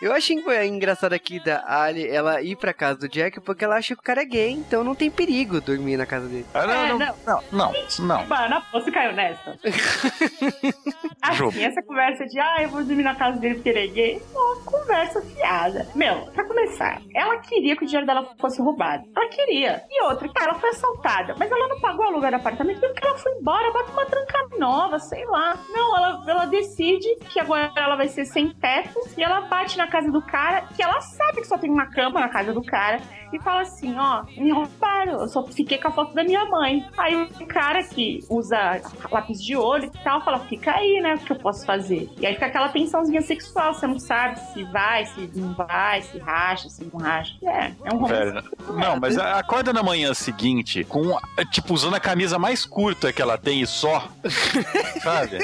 Eu achei engra- engraçado aqui da Ali ela ir pra casa do Jack porque ela acha que o cara é gay, então não tem perigo dormir na casa dele. Ah, É, não, não, não, não, não. Mano, você caiu nessa. <laughs> Assim, essa conversa de, ah, eu vou dormir na casa dele porque ele é gay, é uma conversa fiada. Meu, pra começar, ela queria que o dinheiro dela fosse roubado. Ela queria. E outra, cara, ela foi assaltada, mas ela não pagou o aluguel do apartamento porque ela foi embora, bota uma tranca nova, sei lá. Não, ela, ela decide que agora ela vai ser sem teto e ela bate na casa do cara, que ela sabe que só tem uma cama na casa do cara, e fala assim: ó, me roubaram, eu só fiquei com a foto da minha mãe. Aí o cara que usa lápis de olho e tal, fala: fica aí, né? O que eu posso fazer? E aí fica aquela tensãozinha sexual, você não sabe se vai, se não vai, se racha, se não racha. É, é um romance. Velho, não, mas acorda na manhã seguinte com, tipo, usando a camisa mais curta que ela tem e só. <laughs> Sabe?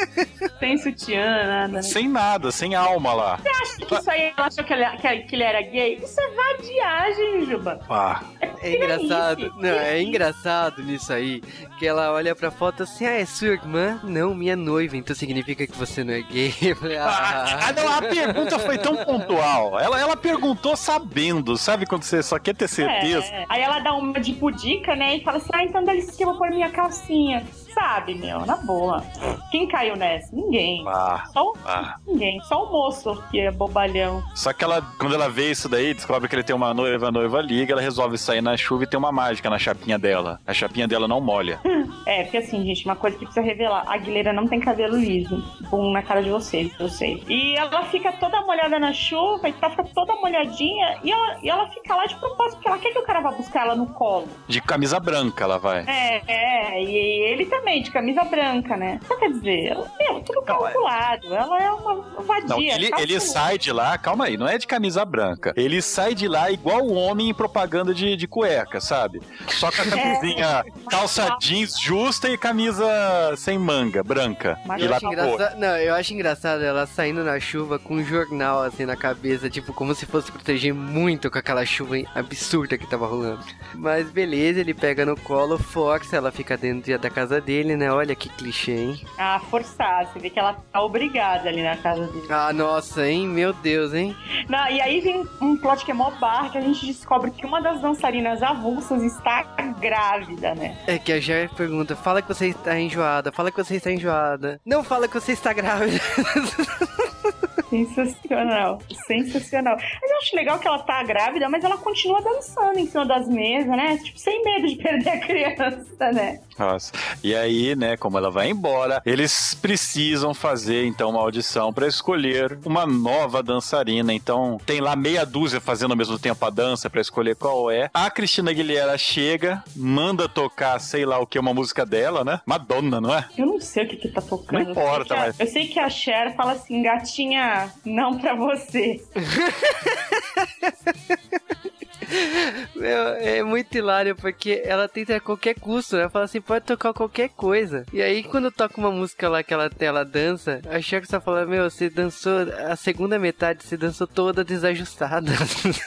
Sem sutiã, nada. né? Sem nada, sem alma lá. Acho que isso aí ela achou que ele, que, que ele era gay. Isso é vadiagem, Juba. Ah, É engraçado, isso? não, é engraçado nisso aí, que ela olha pra foto assim, ah, é sua irmã? Não, minha noiva, então significa que você não é gay. <laughs> Eu falei, Ah, não, a pergunta foi tão pontual. Ela, ela perguntou sabendo, sabe quando você só quer ter certeza? É, aí ela dá uma de pudica, né? E fala assim: ah, então dá licença que eu vou pôr minha calcinha. Sabe, meu, na boa. Quem caiu nessa? Ninguém. Ah, Só o- ah. ninguém. Só o moço que é bobalhão. Só que ela, quando ela vê isso daí, descobre que ele tem uma noiva, a noiva liga, ela resolve sair na chuva e tem uma mágica na chapinha dela. A chapinha dela não molha. <laughs> É, porque assim, gente, uma coisa que precisa revelar: a Aguilera não tem cabelo liso. Bum na cara de vocês, eu sei. E ela fica toda molhada na chuva e tá, fica toda molhadinha. E ela, e ela fica lá de propósito, porque ela quer que o cara vá buscar ela no colo. De camisa branca ela vai. É, é, e ele também, de camisa branca, né? Então, quer dizer, ela, meu, tudo calculado. Ela é uma vadia. Não, ele, calculada. ele sai de lá, calma aí, não é de camisa branca. Ele sai de lá igual o homem em propaganda de, de cueca, sabe? Só com a <laughs> camisinha, calça jeans justa e camisa sem manga, branca. Mas E lá engraçado, não, eu acho engraçado ela saindo na chuva com um jornal assim na cabeça, tipo, como se fosse proteger muito com aquela chuva absurda que tava rolando. Mas beleza, ele pega no colo, força, ela fica dentro da casa dele, né? Olha que clichê, hein? Ah, forçar. Você vê que ela tá obrigada ali na casa dele. Ah, nossa, hein? Meu Deus, hein? Não, e aí vem um plot que é mó bar, que a gente descobre que uma das dançarinas avulsas está grávida, né? É que a Jer pergunta: fala que você está enjoada, fala que você está enjoada. Não fala que você está grávida. <laughs> Sensacional. Sensacional. Mas eu acho legal que ela tá grávida, mas ela continua dançando em cima das mesas, né? Tipo, sem medo de perder a criança, né? Nossa. E aí, né, como ela vai embora, eles precisam fazer então uma audição pra escolher uma nova dançarina. Então, tem lá meia dúzia fazendo ao mesmo tempo a dança pra escolher qual é. A Cristina Aguilera chega, manda tocar, sei lá o que, uma música dela, né? Madonna, não é? Eu não sei o que que tá tocando. Não importa, eu mas- Eu sei que a Cher fala assim, gatinha, não pra você. <laughs> Meu, é muito hilário, porque ela tenta a qualquer custo, né? Fala assim, pode tocar qualquer coisa. E aí, quando toca uma música lá que ela, ela dança, a Cher só fala, meu, você dançou a segunda metade, você dançou toda desajustada.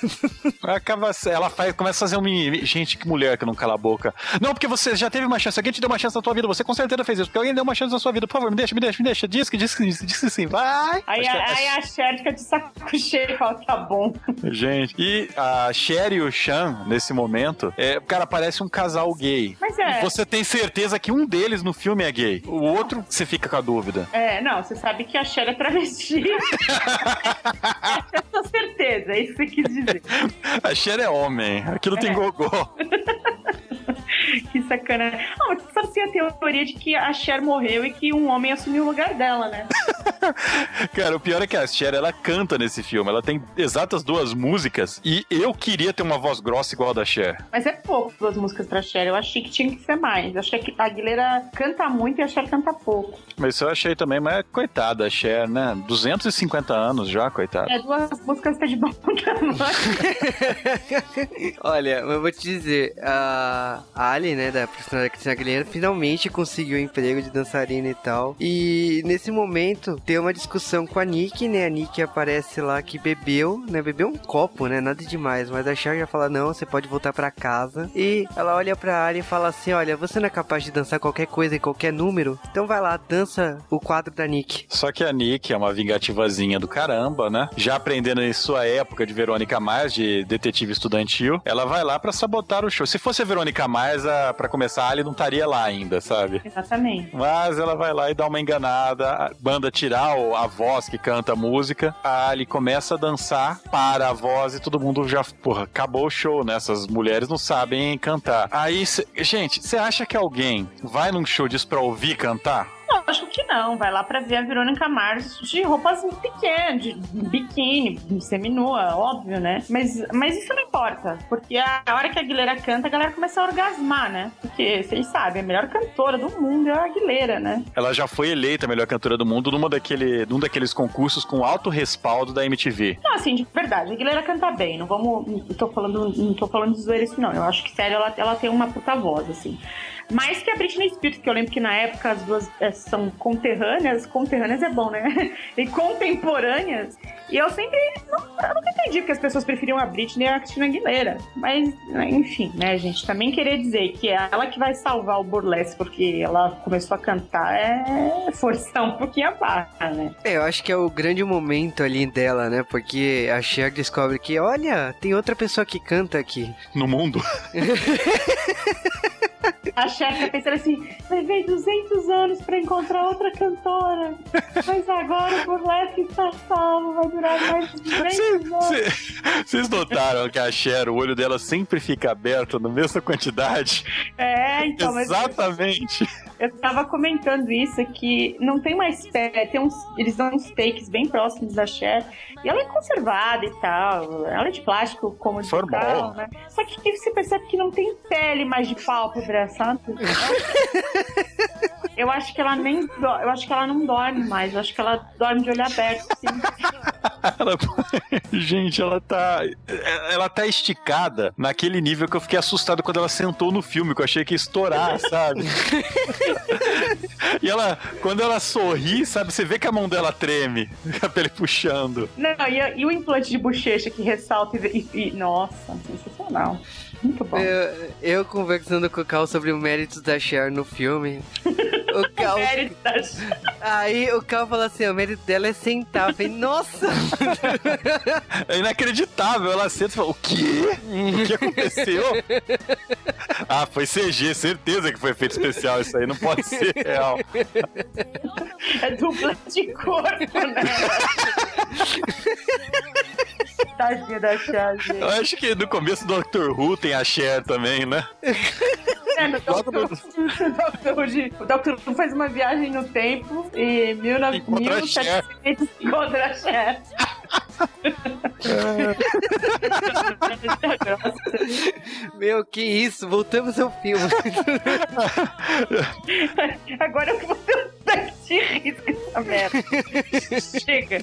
<laughs> Acaba, ela faz, começa a fazer um mimimi. Gente, que mulher que não cala a boca. Não, porque você já teve uma chance, alguém te deu uma chance na tua vida, você com certeza fez isso, porque alguém deu uma chance na sua vida. Por favor, me deixa, me deixa, me deixa. Diz que, diz que, diz que sim, vai. Aí, Acho que a- aí a Cher fica de saco <laughs> cheio e fala, tá bom. Gente, e a Cher e o Sean, nesse momento, é, cara, parece um casal gay. Mas é. Você tem certeza que um deles no filme é gay. O outro, você fica com a dúvida. É, não, você sabe que a Cher é travesti. <laughs> Essa é a sua certeza, é isso que você quis dizer. A Cher é homem. Aquilo tem É. <laughs> Que sacana. Ah, mas você sabe tem a teoria de que a Cher morreu e que um homem assumiu o lugar dela, né? <laughs> Cara, o pior é que a Cher, ela canta nesse filme. Ela tem exatas duas músicas. E eu queria ter uma voz grossa igual a da Cher. Mas é pouco duas músicas pra Cher. Eu achei que tinha que ser mais. Eu achei que a Aguilera canta muito e a Cher canta pouco. Mas isso eu achei também, mas coitada, a Cher, né? 250 anos já, coitada. É, duas músicas tá de bom tamanho. <laughs> Olha, eu vou te dizer, a Ali, né, da personagem Cristina Aguilera, finalmente conseguiu o emprego de dançarina e tal. E nesse momento tem uma discussão com a Nick, né? A Nick aparece lá que bebeu, né? Bebeu um copo, né? Nada demais. Mas a Cher já fala: não, você pode voltar pra casa. E ela olha pra Ali e fala assim: olha, você não é capaz de dançar qualquer coisa em qualquer número? Então vai lá, dança o quadro da Nick. Só que a Nick é uma vingativazinha do caramba, né? Já aprendendo em sua época de Verônica Mars, de detetive estudantil, ela vai lá pra sabotar o show. Se fosse a Verônica Mars, a, pra começar, a Ali não estaria lá ainda, sabe? Exatamente. Mas ela vai lá e dá uma enganada, a banda tirar o- a voz que canta a música, a Ali começa a dançar, para a voz e todo mundo já, porra, acabou o show, né? Essas mulheres não sabem cantar. Aí, cê- gente, você acha que alguém vai num show disso pra ouvir cantar? Acho que não. Vai lá pra ver a Verônica Mars de roupas pequenas, de biquíni, seminua, óbvio, né? Mas, mas isso não importa, porque a, a hora que a Aguilera canta, a galera começa a orgasmar, né? Porque, vocês sabem, a melhor cantora do mundo é a Aguilera, né? Ela já foi eleita a melhor cantora do mundo numa daquele, num daqueles concursos com alto respaldo da MTV. Não, assim, de verdade, a Aguilera canta bem. Não vamos. Não tô falando, não tô falando de zoeira isso, não. Eu acho que, sério, ela, ela tem uma puta voz, assim. Mais que a Britney Spears, que eu lembro que na época as duas é, são conterrâneas. Conterrâneas é bom, né? <laughs> E contemporâneas. E eu sempre. Não, eu nunca entendi porque as pessoas preferiam a Britney e a Christina Aguilera. Mas, enfim, né, gente? Também querer dizer que é ela que vai salvar o burlesque porque ela começou a cantar é forçar um pouquinho a barra, né? É, eu acho que é o grande momento ali dela, né? Porque a Cher descobre que, olha, tem outra pessoa que canta aqui. No mundo. <laughs> A chefe tá pensando assim: levei 200 anos pra encontrar outra cantora, mas agora o burlesque está salvo, vai durar mais de 200 anos. Vocês notaram que a Cher, o olho dela sempre fica aberto na mesma quantidade? É, então, mas Exatamente. Eu tava comentando isso, que não tem mais pé, tem uns, eles dão uns takes bem próximos da Cher, e ela é conservada e tal, ela é de plástico, como de tal, né? Só que você percebe que não tem pele mais de pálpebra, sabe? Eu acho que ela nem do- eu acho que ela não dorme mais, eu acho que ela dorme de olho aberto, assim. Ela- <laughs> Gente, ela tá. Ela tá esticada naquele nível que eu fiquei assustado quando ela sentou no filme, que eu achei que ia estourar, sabe? <laughs> e ela, quando ela sorri, sabe, você vê que a mão dela treme, <laughs> a pele puxando. Não, e, e o implante de bochecha que ressalta e, e- e- nossa, sensacional. Muito bom. Eu, eu conversando com o Cal sobre o mérito da Cher no filme. <laughs> O Cal, Mérito da Cher. aí o Cal falou assim: o mérito dela é sentar. Eu falei, nossa! É inacreditável, ela senta e fala, o quê? O que aconteceu? <laughs> ah, foi CG, certeza que foi efeito especial isso aí, não pode ser real. É dupla de corpo, né? <laughs> Tadinha da Cher, gente. Eu acho que no começo do Doctor Who tem a Cher também, né? É, no Doctor, <laughs> de- o Doctor Who faz uma viagem no tempo e Encontra a Cher. 1700 encontra a Cher. <laughs> Meu, que isso? Voltamos ao filme. <laughs> Agora eu vou tentar te risco essa merda. Chega.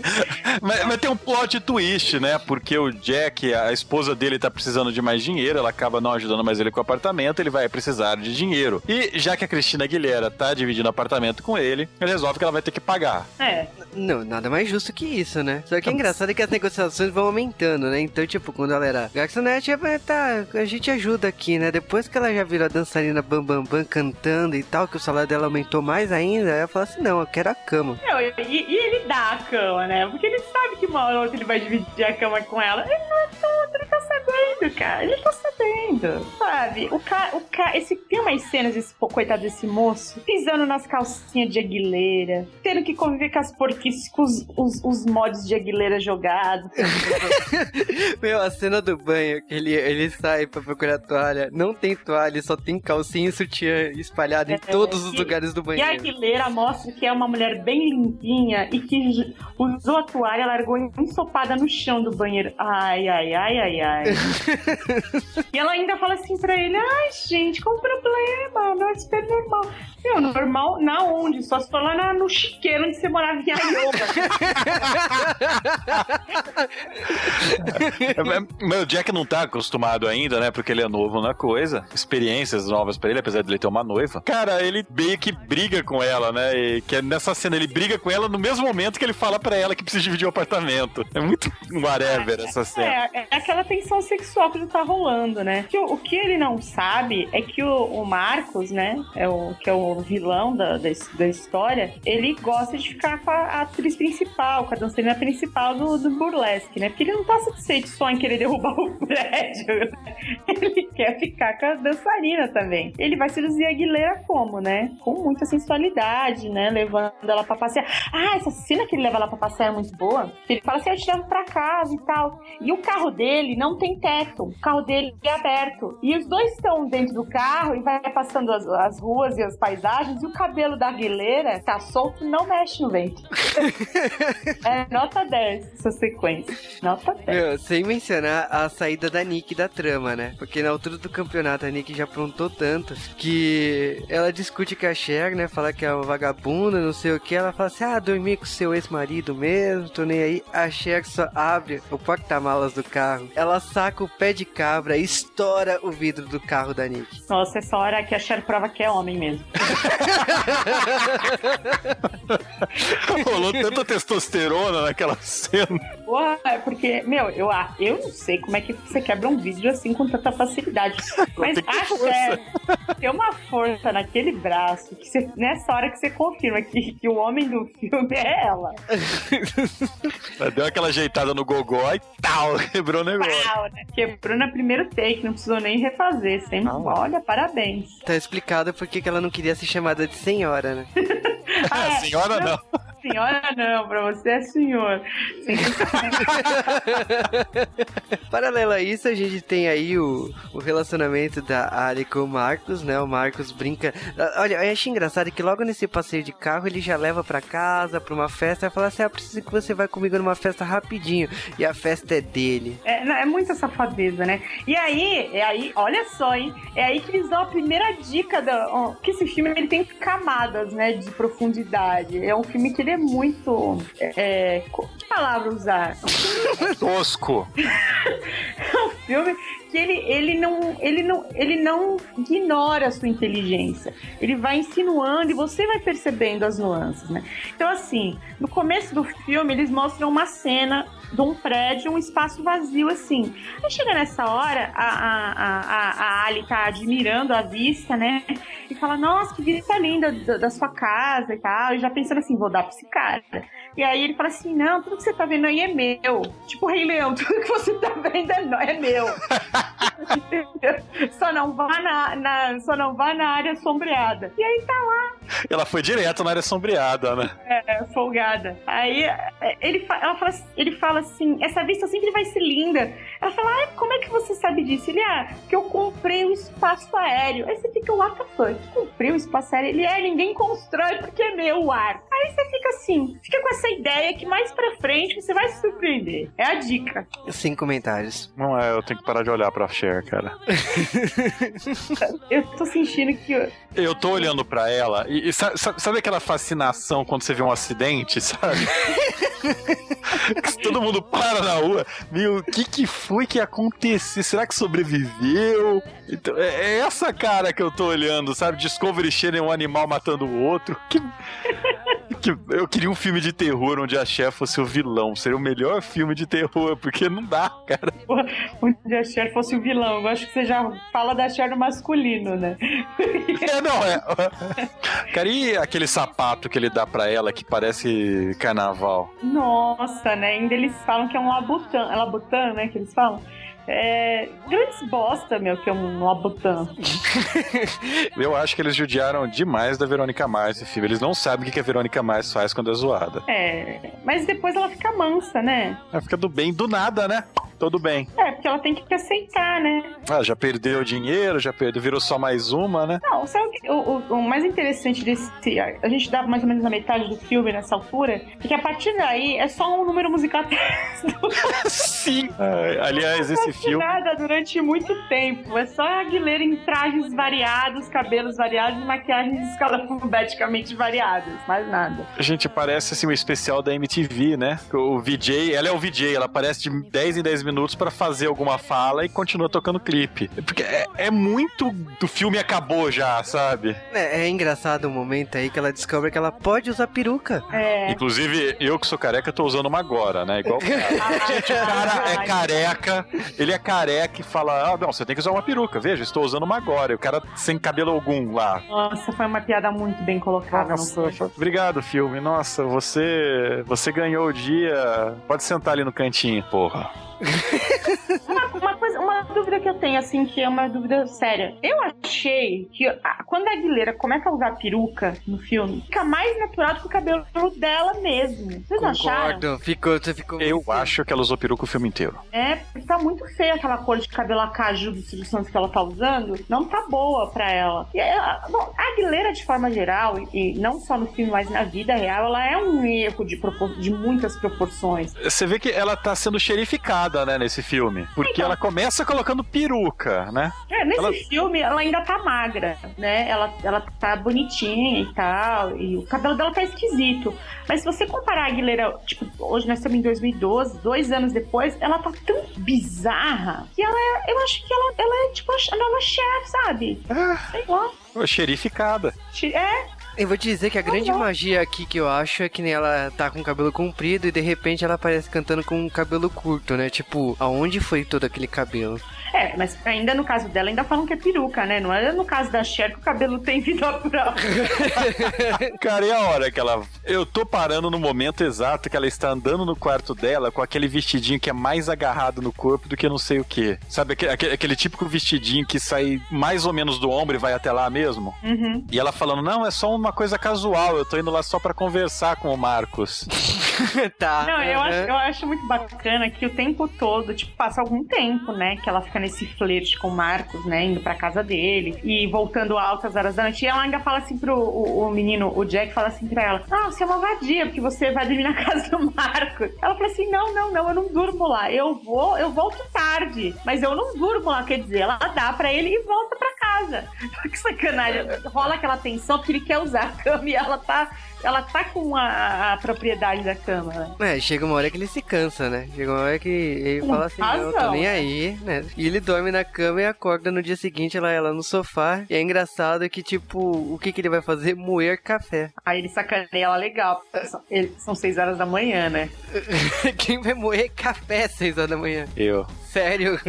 Mas, mas tem um plot twist, né? Porque o Jack, a esposa dele, tá precisando de mais dinheiro, ela acaba não ajudando mais ele com o apartamento, ele vai precisar de dinheiro. E já que a Cristina Aguilera tá dividindo apartamento com ele, ele resolve que ela vai ter que pagar. É. Não, nada mais justo que isso, né? Só que é engraçado é que as negociações vão aumentando, né? Então, tipo, quando ela era garçonete, é, tá, a gente ajuda aqui, né? Depois que ela já virou a dançarina Bam Bam Bam cantando e tal, que o salário dela aumentou mais ainda, ela fala assim, não, eu quero a cama. Não, e, e ele dá a cama, né? Porque ele sabe que uma hora ou outra ele vai dividir a cama com ela. Ele não é tonto, ele tá sabendo, cara. Ele tá sabendo. Sabe? O cara, o cara, esse, tem umas cenas desse coitado desse moço pisando nas calcinhas de aguileira, tendo que conviver com as porquices, com os, os, os mods de aguileira jogados. <laughs> <laughs> Meu, a cena do banho, que ele, ele sai pra procurar toalha, não tem toalha, só tem calcinha e sutiã espalhado em É, todos os e- lugares do E a banheiro. Aguilera mostra que é uma mulher bem limpinha e que usou a toalha, largou ensopada no chão do banheiro. Ai, ai, ai, ai, ai. <laughs> e ela ainda fala assim pra ele: Ai, gente, qual o problema? Não é super normal. Meu, normal na onde? Só se for lá no chiqueiro onde você morava em Ayoba. <laughs> <laughs> Meu, o Jack não tá acostumado ainda, né? Porque ele é novo na coisa. Experiências novas pra ele, apesar de ele ter uma noiva. Cara, ele meio que briga com ela, né? E que é nessa cena ele briga com ela no mesmo momento que ele fala pra ela que precisa dividir o apartamento. É muito whatever essa cena. É, é aquela tensão sexual que tá rolando, né? Que o, o que ele não sabe é que o, o Marcos, né? É o, que é o vilão da, da, da história, ele gosta de ficar com a atriz principal, com a dançarina principal do, do burlesque, né? Porque ele não tá satisfeito só em querer derrubar o <laughs> prédio. Ele quer ficar com a dançarina também. Ele vai seduzir a Aguilera como, né? Com muita sensualidade, né? Levando ela pra passear. Ah, essa cena que ele leva ela pra passear é muito boa. Ele fala assim, eu te levo pra casa e tal. E o carro dele não tem teto. O carro dele é aberto. E os dois estão dentro do carro e vai passando as, as ruas e as paisagens. E o cabelo da Aguilera tá solto e não mexe no vento. <laughs> é nota 10 essa sequência. Nota 10. Meu, sem mencionar a saída da Nick da trama, né? Porque na altura do campeonato a Nick já aprontou tanto que ela discute com a Cher, né? Fala que é uma vagabunda, não sei o que. Ela fala assim: ah, dormi com seu ex-marido mesmo, tô nem aí. A Cher só abre o porta-malas do carro, ela saca o pé de cabra e estoura o vidro do carro da Nick. Nossa, essa hora que a Cher prova que é homem mesmo. <laughs> Rolou tanta testosterona naquela cena. Porra, é porque, meu, eu, ah, eu não sei como é que você quebra um vídeo assim com tanta facilidade. <laughs> Mas Tem que ter a força. Cher tem uma força naquele braço que você- nessa hora que você confirma que, que o homem do filme é ela. <laughs> Ela Deu aquela ajeitada no gogó e tal, <laughs> quebrou o negócio. Uau, né? Quebrou na primeiro take, não precisou nem refazer. Sempre, Ah, olha, parabéns. Tá explicado porque que ela não queria ser chamada de senhora, né? Ah, é. senhora não. Senhora não, pra você é senhor. <laughs> Paralelo a isso, a gente tem aí o, o relacionamento da Ali com o Marcos, né? O Marcos brinca. Ah, Olha, eu achei engraçado que logo nesse passeio de carro ele já leva pra casa, pra uma festa, e fala assim: ah, preciso que você vá comigo numa festa rapidinho. E a festa é dele. É, não, é muita safadeza, né? E aí, é aí, olha só, hein? É aí que eles dão a primeira dica da. ó, que esse filme ele tem camadas, né? De profundidade. É um filme que ele é muito. É, que palavra usar? <laughs> Tosco. <laughs> É um filme que ele, ele, não, ele, não, ele não ignora a sua inteligência. Ele vai insinuando e você vai percebendo as nuances, né? Então, assim, no começo do filme, eles mostram uma cena de um prédio, um espaço vazio, assim. Aí chega nessa hora, a, a, a, a, Ali tá admirando a vista, né? E fala, nossa, que vista linda da, da sua casa e tal. E já pensando assim, vou dar pra esse cara. E aí ele fala assim, não, tudo que você tá vendo aí é meu. Tipo, Rei Leão, <laughs> tudo que você tá vendo é, é meu. Entendeu? <laughs> Só não vá na, na- só não vá na área sombreada. E aí tá lá, Ela foi direto na área sombreada, né? é, folgada. Aí é, ele, ela fala, ele fala assim: essa vista sempre vai ser linda. Ela fala: ah, como é que você sabe disso? Ele, ah, que eu comprei o espaço aéreo. Aí você fica, what the fuck? Comprei o espaço aéreo? Ele, é, ninguém constrói porque é meu o ar. Aí você fica assim, fica com essa ideia que mais pra frente você vai se surpreender. É a dica. Sem comentários. Não é, eu tenho que parar de olhar pra Cher, cara. <laughs> Eu tô sentindo que. Eu tô olhando pra ela e, e sa- sa- sabe, aquela fascinação quando você vê um acidente, sabe? <laughs> Que Todo mundo para na rua. Meu, o que que foi que aconteceu? Será que sobreviveu? Então, é, é essa cara que eu tô olhando, sabe? Discovery Channel, um animal matando o outro. Que, que- eu queria um filme de terror onde a Cher fosse o vilão. Seria o melhor filme de terror, porque não dá, cara. Onde a Cher fosse o vilão. Eu acho que você já fala da Cher no masculino, né? É, não, é. <laughs> Cara, e aquele sapato que ele dá pra ela que parece carnaval? Nossa, né? Ainda eles falam que é um labutã. É labutã, né? Que eles falam. É. Grandes bosta, meu, que é um labutã. Eu acho que eles judiaram demais da Verônica Mars esse filme. Eles não sabem o que a Verônica Mars faz quando é zoada. É. Mas depois ela fica mansa, né? Ela fica do bem do nada, né? Tudo bem. É, porque ela tem que aceitar, né? Ah, já perdeu dinheiro, já perdeu, virou só mais uma, né? Não, sabe o, que- o, o- mais interessante desse. A gente dá mais ou menos na metade do filme nessa altura, porque a partir daí é só um número musical <laughs> Sim. aliás, esse filme. nada durante muito tempo. É só a Aguilera em trajes variados, cabelos variados e maquiagens escalafobeticamente variadas. Mais nada. Gente, parece assim um especial da MTV, né? O VJ, ela é o VJ, ela aparece de 10 em 10 minutos pra fazer alguma fala e continua tocando clipe. Porque é, é muito do filme acabou já, sabe? É, é engraçado o momento aí que ela descobre que ela pode usar peruca. É. Inclusive, eu que sou careca, tô usando uma agora, né? Igual <laughs> o cara. Gente, o cara é careca, ele é careca e fala: Ah, não, você tem que usar uma peruca. Veja, estou usando uma agora. E o cara sem cabelo algum lá. Nossa, foi uma piada muito bem colocada. foi? Nossa, obrigado, filme. Nossa, você você ganhou o dia. Pode sentar ali no cantinho, porra. <laughs> Uma, uma coisa, uma dúvida que eu tenho, assim, que é uma dúvida séria. Eu achei que a- quando a Aguilera começa a usar peruca no filme, fica mais natural do que o cabelo dela mesmo. Vocês não acharam? Concordo. Ficou, ficou. Eu acho que ela usou peruca o filme inteiro. É, porque tá muito feia aquela cor de cabelo acaju do Silvio Santos que ela tá usando. Não tá boa pra ela. E ela- bom, a Aguilera, de forma geral, e, não só no filme, mas na vida real, ela é um erro de, propor- de muitas proporções. Você vê que ela tá sendo xerificada, né, nesse filme. Porque Então. ela começa colocando peruca, né? É, nesse Ela- filme ela ainda tá magra, né? Ela, ela tá bonitinha e tal, e o cabelo dela tá esquisito. Mas se você comparar a Aguilera, tipo, hoje nós estamos em 2012, dois anos depois, ela tá tão bizarra que ela é, eu acho que ela, ela é tipo a nova chefe, sabe? Sei lá. Ô, Xerificada. É, Eu vou te dizer que a grande não. magia aqui que eu acho é que nem ela tá com o cabelo comprido e de repente ela aparece cantando com o cabelo curto, né? Tipo, aonde foi todo aquele cabelo? É, mas ainda no caso dela, ainda falam que é peruca, né? Não é no caso da Cher que o cabelo tem vida própria. <laughs> Cara, e a hora que ela. Eu tô parando no momento exato que ela está andando no quarto dela com aquele vestidinho que é mais agarrado no corpo do que não sei o que. Sabe, aquele, aquele, típico vestidinho que sai mais ou menos do ombro e vai até lá mesmo? Uhum. E ela falando, não, é só uma coisa casual, eu tô indo lá só pra conversar com o Marcos. <laughs> tá. Não, eu aham. acho, eu acho muito bacana que o tempo todo, tipo, passa algum tempo, né? Que ela fica nesse flerte com o Marcos, né? Indo pra casa dele e voltando altas horas da noite. E ela ainda fala assim pro o, o menino, o Jack, fala assim pra ela: Ah, você é uma vadia, porque você vai dormir na <laughs> casa do Marcos. Ela fala assim: Não, não, não, eu não durmo lá. Eu vou, eu volto tarde, mas eu não durmo lá. Quer dizer, ela dá pra ele e volta pra casa. <laughs> que sacanagem. Rola aquela tensão porque ele quer usar a cama e ela tá. Ela tá com a, a propriedade da cama, né? É, chega uma hora que ele se cansa, né? Chega uma hora que ele Com fala assim, não, eu tô razão, nem né? aí, né? E ele dorme na cama e acorda no dia seguinte, ela, ela no sofá. E é engraçado que, tipo, o que que ele vai fazer? Moer café. Aí ele sacaneia ela legal. São, ele- são seis horas da manhã, né? <laughs> Quem vai moer café às seis horas da manhã? Eu. Sério.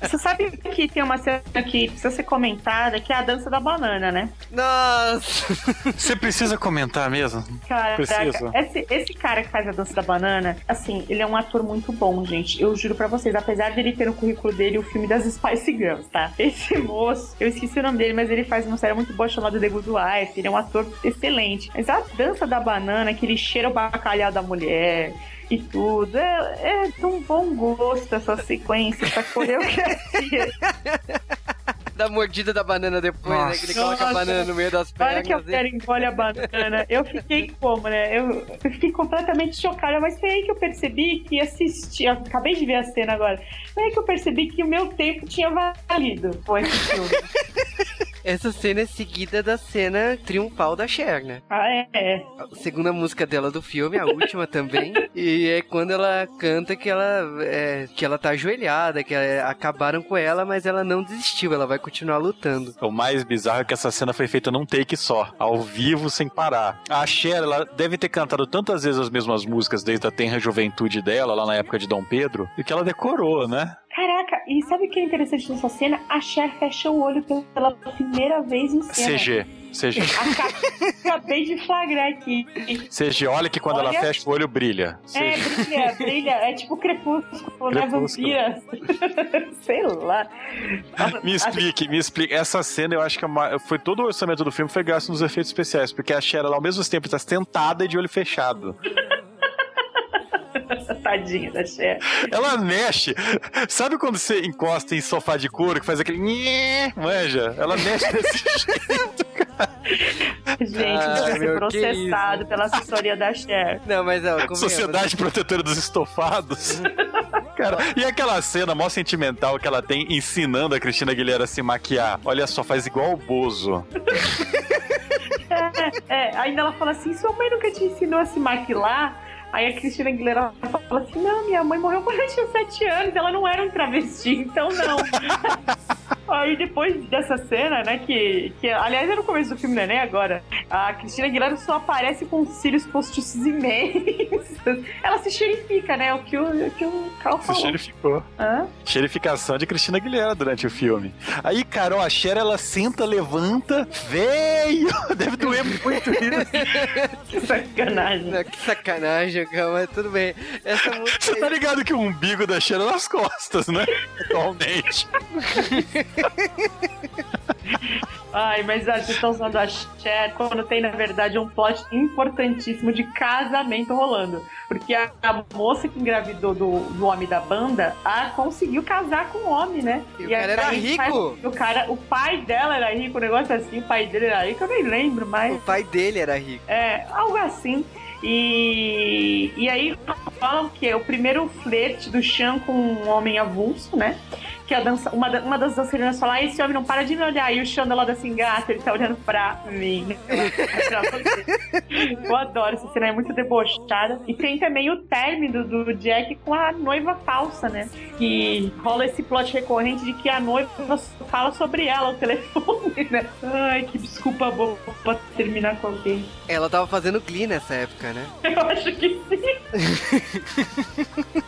Você sabe que tem uma cena que precisa ser comentada, que é a dança da banana, né? Nossa! Você precisa comentar mesmo? Caraca, Precisa. esse, esse cara que faz a dança da banana, assim, ele é um ator muito bom, gente. Eu juro pra vocês, apesar dele ter no currículo dele o filme das Spice Girls, tá? Esse moço, eu esqueci o nome dele, mas ele faz uma série muito boa chamada The Good Wife. Ele é um ator excelente. Mas a dança da banana, que ele cheira o bacalhau da mulher e tudo, é, é de um bom gosto essa sequência, essa coreografia. Da mordida da banana depois, né? Que ele coloca a Nossa. banana no meio das Olha que a pernas. mulher engole a banana. Eu fiquei como, né? Eu, eu fiquei completamente chocada, mas foi aí que eu percebi que assisti. eu acabei de ver a cena agora. Foi aí que eu percebi que o meu tempo tinha valido com esse filme. <laughs> Essa cena é seguida da cena triunfal da Cher, né? ah, é. A segunda música dela do filme, a última <laughs> também. E é quando ela canta que ela, é, que ela tá ajoelhada, que é, acabaram com ela, mas ela não desistiu, ela vai continuar lutando. O mais bizarro é que essa cena foi feita num take só, ao vivo, sem parar. A Cher, ela deve ter cantado tantas vezes as mesmas músicas desde a tenra juventude dela, lá na época de Dom Pedro, e que ela decorou, né? Caraca, e sabe o que é interessante nessa cena? A Cher fecha o olho pela primeira vez em cena. CG. CG. <laughs> Aca- Acabei de flagrar aqui. CG, olha que quando ela Olha. fecha o olho, brilha. É, CG. brilha, brilha. É tipo crepúsculo, né? Crepúsculo. Vampira. <laughs> Sei lá. <laughs> Me explique, me explique. Essa cena eu acho que é uma- foi todo o orçamento do filme foi gasto nos efeitos especiais, porque a Cher, ela, ao mesmo tempo, está sentada e de olho fechado. Tadinha da Cher. Ela mexe. Sabe quando você encosta em sofá de couro que faz aquele. nhê, Manja? Ela mexe desse <laughs> jeito. Gente, Ah, ser processado pela assessoria da Cher. Não, mas ó, convenhamos. Sociedade Protetora dos Estofados. Cara, e aquela cena mó sentimental que ela tem ensinando a Cristina Aguilera a se maquiar? Olha só, faz igual o Bozo. <laughs> É, ainda ela fala assim: sua mãe nunca te ensinou a se maquilar? Aí a Cristina Aguilera fala assim: não, minha mãe morreu quando eu tinha 7 anos, ela não era um travesti, então não. <laughs> Aí depois dessa cena, né, que, que aliás é no começo do filme, não é nem agora, a Cristina Aguilera só aparece com cílios postiços imensos. <laughs> Ela se xerifica, né, o que o, o, que o Carl Se falou. xerificou. Hã? Xerificação de Cristina Aguilera durante o filme. Aí, Carol, a Cher, ela senta, levanta, veio! <laughs> Deve doer muito isso. <laughs> Que sacanagem. Não, que sacanagem, cara, mas tudo bem. Essa música. Você tá ligado que o umbigo da Cher é nas costas, né? Atualmente. Ai, mas ah, vocês estão usando a Cher quando tem, na verdade, um plot importantíssimo de casamento rolando. Porque a, a moça que engravidou do, do homem da banda ah, conseguiu casar com o homem, né? E o cara era rico. o, cara, o pai dela era rico, um negócio assim, o pai dele era rico, eu nem lembro O mais. pai dele era rico. É, algo assim. E, e aí falam que é o primeiro flerte do Chan com um homem avulso, né? Que a dança, uma, da- uma das dançarinas fala, "Ah, esse homem não para de me olhar. E o Chan dela assim, gata, ele tá olhando pra mim. <laughs> Eu adoro essa cena, é muito debochada. E tem também o término do Jack com a noiva falsa, né? Que rola esse plot recorrente de que a noiva fala sobre ela ao telefone, <laughs> né? Ai, que desculpa boa pra terminar com alguém. Ela tava fazendo Glee nessa época, né? Eu acho que sim.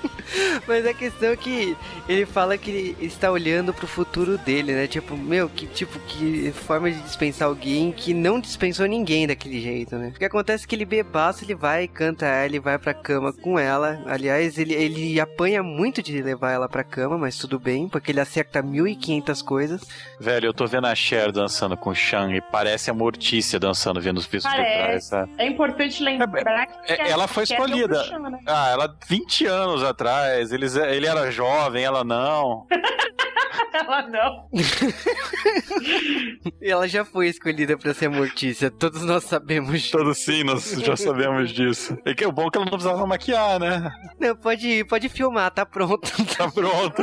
<laughs> <laughs> Mas a questão é que ele fala que ele está olhando pro futuro dele, né? Tipo, meu, que tipo, que forma de dispensar alguém que não dispensou ninguém daquele jeito, né? O que acontece é que ele bebaço, ele vai e canta ela, ele vai pra cama com ela. Aliás, ele, ele apanha muito de levar ela pra cama, mas tudo bem, porque ele acerta 1500 coisas. Velho, eu tô vendo a Cher dançando com o Shang e parece a Mortícia dançando, vendo os pisos por trás, sabe? É importante lembrar que É, ela foi é escolhida. Chan, né? Ah, ela 20 anos atrás, eles, ele era jovem, ela não. <laughs> Ela não. E <laughs> ela já foi escolhida pra ser Mortícia, todos nós sabemos. Todos sim, nós já sabemos disso. E que o bom é que ela não precisava maquiar, né? Não, pode ir, pode filmar, tá pronto. <laughs> Tá pronto.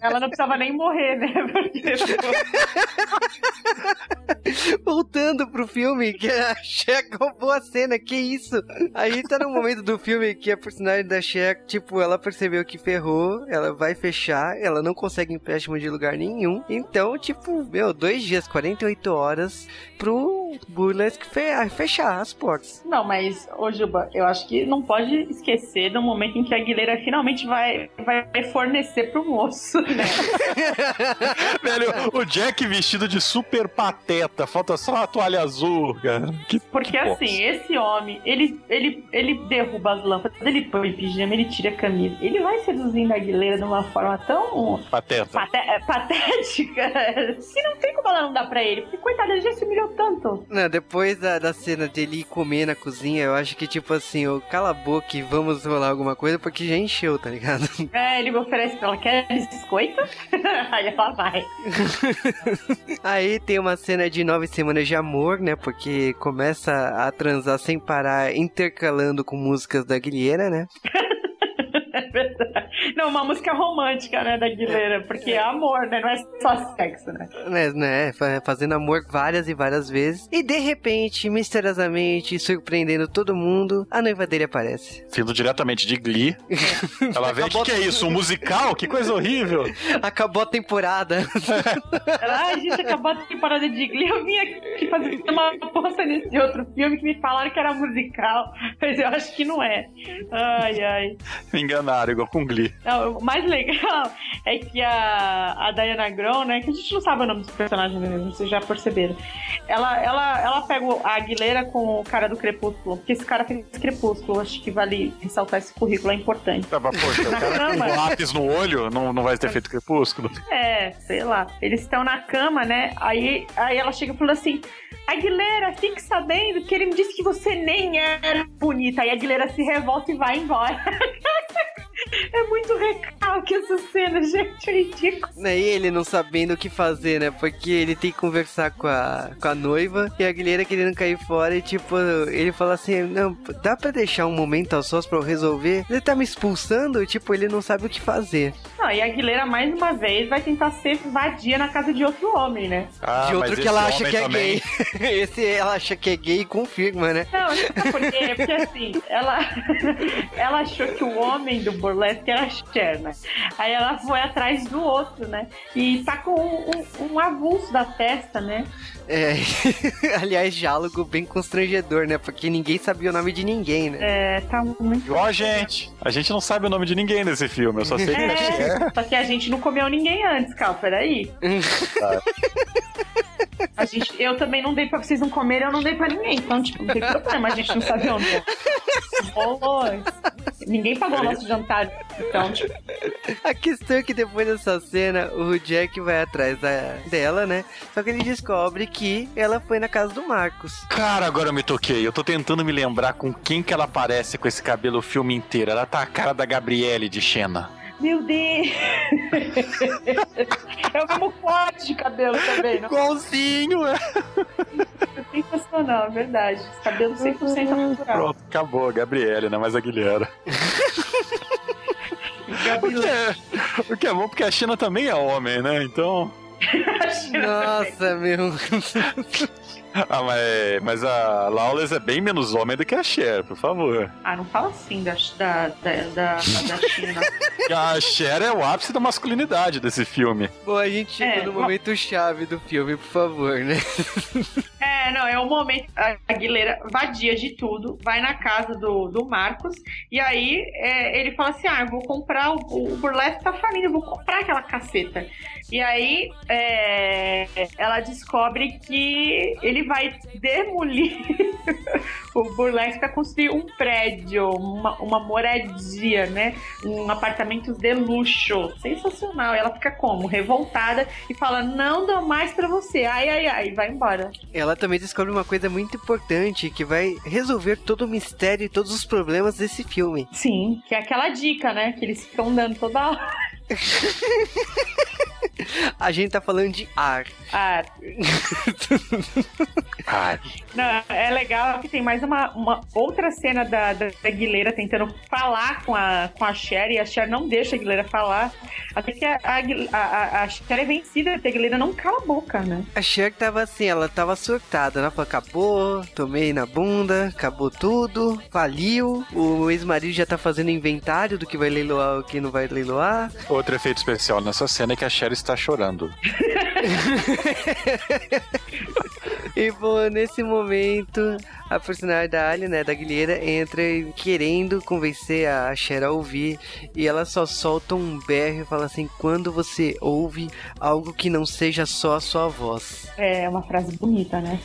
Ela não precisava nem morrer, né? Porque Voltando pro filme, que a Cher roubou a cena, que isso? Aí tá no momento do filme que a personagem da Cher, tipo, ela percebeu que ferrou, ela vai fechar, ela não consegue empréstimo de lugar nenhum. Então, tipo, meu, dois dias, 48 horas pro o Burlesque fe- fechar as portas. Não, mas, ô Juba, eu acho que não pode esquecer do momento em que a Aguilera finalmente vai, vai fornecer pro moço, né? <laughs> Velho, o Jack vestido de super pateta. Falta só a toalha azul, cara. Que Porque que assim, esse homem, ele, ele, ele derruba as lâmpadas, ele põe pijama, ele tira a camisa. Ele vai seduzindo a Aguilera de uma forma tão Pateta. pate- é, patética <laughs> que não tem como ela não dar pra ele. Porque, coitado, ele já se humilhou tanto. Não, depois da, da cena dele ir comer na cozinha, eu acho que tipo assim, ô, cala a boca e vamos rolar alguma coisa porque já encheu, tá ligado? <laughs> É, ele me oferece pra ela, quer biscoito? <laughs> Aí ela vai. Aí tem uma cena de nove semanas de amor, né? Porque começa a transar sem parar, intercalando com músicas da Guilherme, né? É verdade. Não, uma música romântica, né, da Aguilera. Porque é amor, né? Não é só sexo, né? né, né, fa- fazendo amor várias e várias vezes. E de repente, misteriosamente, surpreendendo todo mundo, a noiva dele aparece. Vindo diretamente de Glee. <laughs> Ela vem, o que, que é isso? Um musical? Que coisa horrível. Acabou a temporada. Ela, ai, gente, acabou a temporada de Glee. Eu vim aqui fazer uma aposta nesse outro filme que me falaram que era musical. Mas eu acho que não é. Ai, ai. Me enganaram, igual com Glee. Não, o mais legal <laughs> é que a, a Diana Gron, né? Que a gente não sabe o nome dos personagens mesmo, vocês já perceberam. Ela, ela, ela pega a Aguilera com o cara do Crepúsculo, porque esse cara fez Crepúsculo. Acho que vale ressaltar esse currículo, é importante. Tá, mas, poxa, o cara com lápis no olho não, não vai ter feito crepúsculo. É, sei lá. Eles estão na cama, né? Aí, aí ela chega e fala assim: Aguilera, fique sabendo que ele me disse que você nem era bonita. Aí a Aguilera se revolta e vai embora. <laughs> é muito recalque essa cena, gente. É ridículo. Aí ele não sabendo o que fazer, né? Porque ele tem que conversar com a, com a noiva e a Guilherme querendo cair fora e tipo, ele fala assim, não, dá pra deixar um momento ao sós pra eu resolver? Ele tá me expulsando? Tipo, ele não sabe o que fazer. Não, e a Aguilera, mais uma vez, vai tentar ser vadia na casa de outro homem, né? Ah, de outro mas que ela acha que é também- gay. <laughs> Esse ela acha que é gay e confirma, né? Não, sabe por quê? Porque assim, ela, <laughs> ela achou que o homem do burlesque era a Cher, né? Aí ela foi atrás do outro, né? E tá com um, um- um avulso da testa, né? É, <laughs> aliás, diálogo bem constrangedor, né? Porque ninguém sabia o nome de ninguém, né? É, tá muito. Igual a gente. A gente não sabe o nome de ninguém nesse filme. Eu só sei que a Cher. É, só que a gente não comeu ninguém antes, Cal, peraí. A <laughs> gente, eu também não dei pra vocês não comerem, eu não dei pra ninguém. Então, tipo, não tem problema, a gente não sabe onde. é. Rolou. Ninguém pagou o nosso jantar. Então, tipo, A questão é que depois dessa cena, o Jack vai atrás da- dela, né? Só que ele descobre que ela foi na casa do Marcos. Cara, agora eu me toquei. Eu tô tentando me lembrar com quem que ela aparece com esse cabelo o filme inteiro. Ela tá a cara da Gabriele de Xena. Meu Deus! <laughs> é o mesmo corte de cabelo também, não Igualzinho, é. é sensacional, é verdade. Cabelo 100% natural. Pronto, acabou a Gabriele, não é mais a Guilherme. O que, é, o que é bom porque a China também é homem, né? Então. <laughs> Nossa, meu. <laughs> Ah, mas, mas a Lawless é bem menos homem do que a Cher, por favor. Ah, não fala assim da, da, da, da, da China. <laughs> A Cher é o ápice da masculinidade desse filme. Bom, a gente chegou É, no momento chave do filme, por favor, né? <laughs> É, não, é o momento. A Aguilera vadia de tudo, vai na casa do, do Marcos, e aí é, ele fala assim: Ah, eu vou comprar, o, o burlesque tá falindo, eu vou comprar aquela caceta. E aí é, ela descobre que ele vai demolir <laughs> o burlesque para construir um prédio, uma, uma moradia, né? Um apartamento de luxo. Sensacional. Ela fica como? Revoltada e fala: Não dou mais pra você. Ai, ai, ai, vai embora. Ela também descobre uma coisa muito importante que vai resolver todo o mistério e todos os problemas desse filme. Sim, que é aquela dica, né? Que eles ficam dando toda hora. <laughs> A gente tá falando de ar. Ah, <laughs> Ai, não, é legal que tem mais uma, uma outra cena da, da, da Aguilera tentando falar com a, com a Cher e a Cher não deixa a Aguilera falar. Até que a, a, a, a, Cher é vencida, a Aguilera não cala a boca, né? A Cher tava assim, ela tava surtada, ela falou, acabou, tomei na bunda, acabou tudo, faliu, o ex-marido já tá fazendo inventário do que vai leiloar e o que não vai leiloar. Outro efeito especial nessa cena é que a Cher está chorando. <laughs> E bom, nesse momento, a personagem da Alien, né, da Guilherme, entra querendo convencer a Cher a ouvir. E ela só solta um berro e fala assim: quando você ouve algo que não seja só a sua voz. É uma frase bonita, né?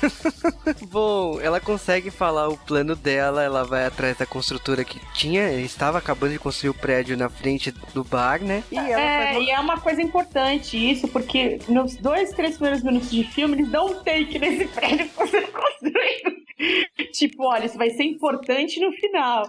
<laughs> Bom, ela consegue falar o plano dela, ela vai atrás da construtora que tinha, estava acabando de construir o prédio na frente do bar, né? E ela é, faz... e é uma coisa importante isso, porque nos dois, três primeiros minutos de filme, eles dão um take nesse prédio que você <laughs> construindo. <laughs> tipo, olha, isso vai ser importante no final.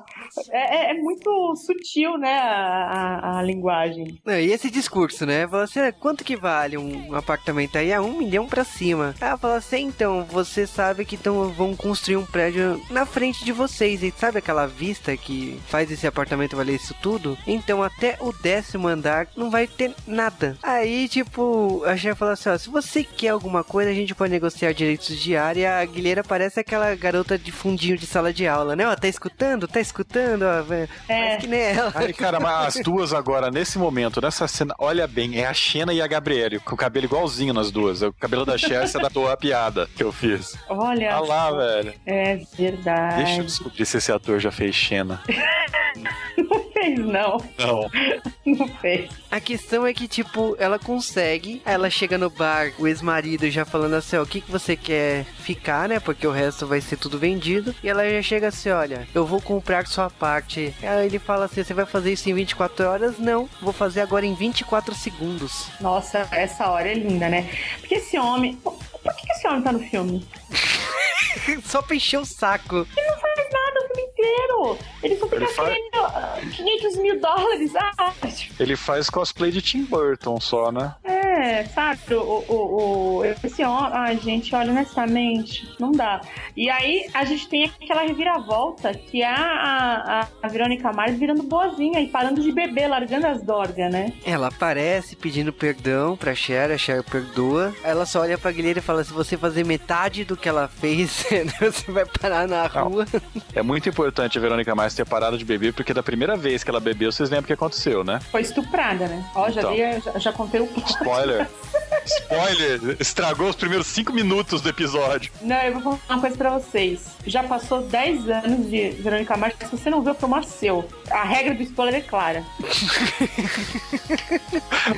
É, é, é muito sutil, né, a, a, a linguagem. e esse discurso, né? Você, quanto que vale um apartamento aí? É um milhão pra cima. Ela fala assim, então, você sabe que então vão construir um prédio na frente de vocês. E sabe aquela vista que faz esse apartamento valer isso tudo? Então, até o décimo andar não vai ter nada. Aí, tipo, a chefe fala assim, ó, se você quer alguma coisa, a gente pode negociar direitos de área. A Guilherme parece aquela garota de fundinho de sala de aula, né? Ó, tá escutando? Tá escutando? Ó, é. que nem ela. Ai, cara, mas as duas agora, nesse momento, nessa cena, olha bem, é a Xena e a Gabriele, com o cabelo igualzinho nas duas. O cabelo da Cher se adaptou à piada que eu fiz. Olha. Olha lá, velho. É verdade. Deixa eu descobrir se esse ator já fez Xena. <laughs> não fez, não. Não. <laughs> Não fez. A questão é que, tipo, ela consegue, ela chega no bar, o ex-marido já falando assim, ó, o que, que você quer ficar, né? Porque o resto vai ser tudo vendido. E ela já chega assim, olha, eu vou comprar sua parte. Aí ele fala assim, você vai fazer isso em 24 horas? Não, vou fazer agora em 24 segundos. Nossa, essa hora é linda, né? Porque esse homem... Por que esse homem tá no filme? <laughs> Só pra encher o saco. Ele não faz nada o filme inteiro. Ele só fica ele faz... querendo 500 mil dólares. Ah. Ele faz cosplay de Tim Burton só, né? É, sabe? O, o, o, esse homem. Ai, gente, olha, honestamente, não dá. E aí a gente tem aquela reviravolta que é a, a, a Verônica Mars virando boazinha e parando de beber, largando as dorgas, né? Ela aparece pedindo perdão pra Cher, a Cher perdoa. Ela só olha pra Guilherme e fala: se você fazer metade do que ela fez, <laughs> você vai parar na rua. Não. É muito importante a Verônica Mars ter parado de beber, porque da primeira vez que ela bebeu, vocês lembram o que aconteceu, né? Foi estuprada, né? Ó, já, então, já, já contei o um Spoiler. <laughs> Spoiler, estragou os primeiros cinco minutos do episódio. Não, eu vou falar uma coisa pra vocês. Já passou 10 anos de Verônica Mars, se você não viu, foi seu. A regra do spoiler é clara. <laughs>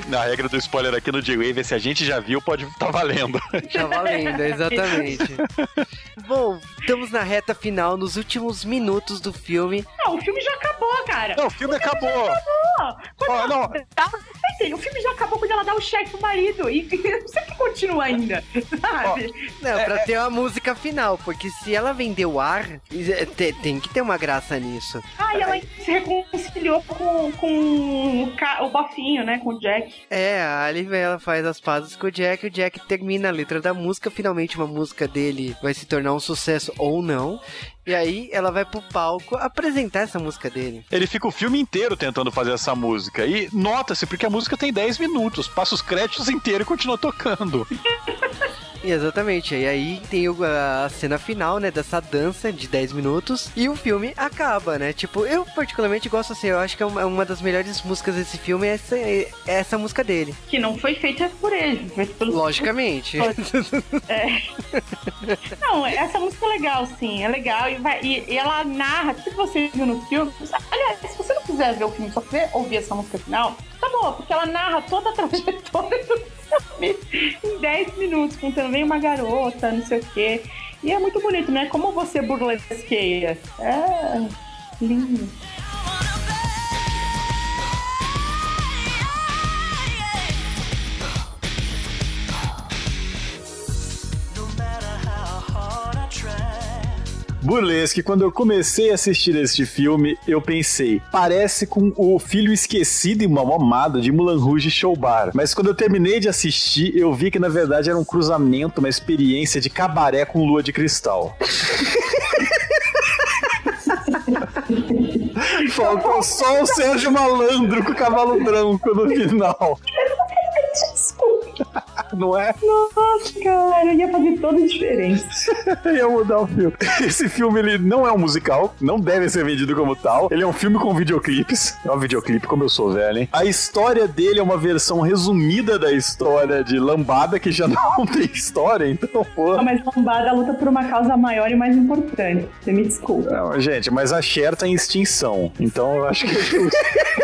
Na regra do spoiler aqui no D-Wave, se a gente já viu, pode estar tá valendo. Tá valendo, exatamente. <laughs> Bom, estamos na reta final, nos últimos minutos do filme. Não, o filme já acabou, cara. Não, o filme, o filme acabou. Já acabou. Oh, não. o filme já acabou quando ela dá o cheque pro marido. E <laughs> não sei que continua ainda, sabe? Oh, não, pra é, ter uma música final, porque se ela vendeu ar, tem que ter uma graça nisso. Ah, e ela se reconciliou com, com o, o Bofinho, né? Com o Jack. É, a Ali ela faz as pazes com o Jack, o Jack termina a letra da música, finalmente uma música dele vai se tornar um sucesso ou não. E aí ela vai pro palco apresentar essa música dele. Ele fica o filme inteiro tentando fazer essa música. E nota-se, porque a música tem 10 minutos. Passa os créditos inteiros e continua tocando. <laughs> Exatamente. E aí tem a cena final, né, dessa dança de 10 minutos e o filme acaba, né? Tipo, eu particularmente gosto assim, eu acho que é uma das melhores músicas desse filme é essa, é essa música dele. Que não foi feita por ele, foi pelo... Logicamente. é. Não, essa música é legal, sim, é legal e, vai, e, e ela narra, se você viu no filme, aliás, se você não quiser ver o filme, só quer ouvir essa música final, tá bom, porque ela narra toda a trajetória do filme em 10 minutos, contando vem uma garota, não sei o quê. E é muito bonito, né? Como você burlesqueia. É lindo. Burlesque, quando eu comecei a assistir este filme, eu pensei, parece com o filho esquecido e mal amado de Mulan Rouge Show Bar. Mas quando eu terminei de assistir, eu vi que na verdade era um cruzamento, uma experiência de cabaré com lua de cristal. <laughs> Faltou só o Sérgio Malandro com o cavalo branco no final. Desculpa. não é? Nossa, cara, ia fazer toda a diferença. <laughs> ia mudar o filme. Esse filme, ele não é um musical, não deve ser vendido como tal. Ele é um filme com videoclipes. É um videoclipe, como eu sou velho, hein? A história dele é uma versão resumida da história de Lambada, que já <laughs> não tem história, então, pô. Ah, mas Lambada luta por uma causa maior e mais importante. Você me desculpa. Não, gente, mas a Cher tá em extinção. Então eu acho que. <laughs>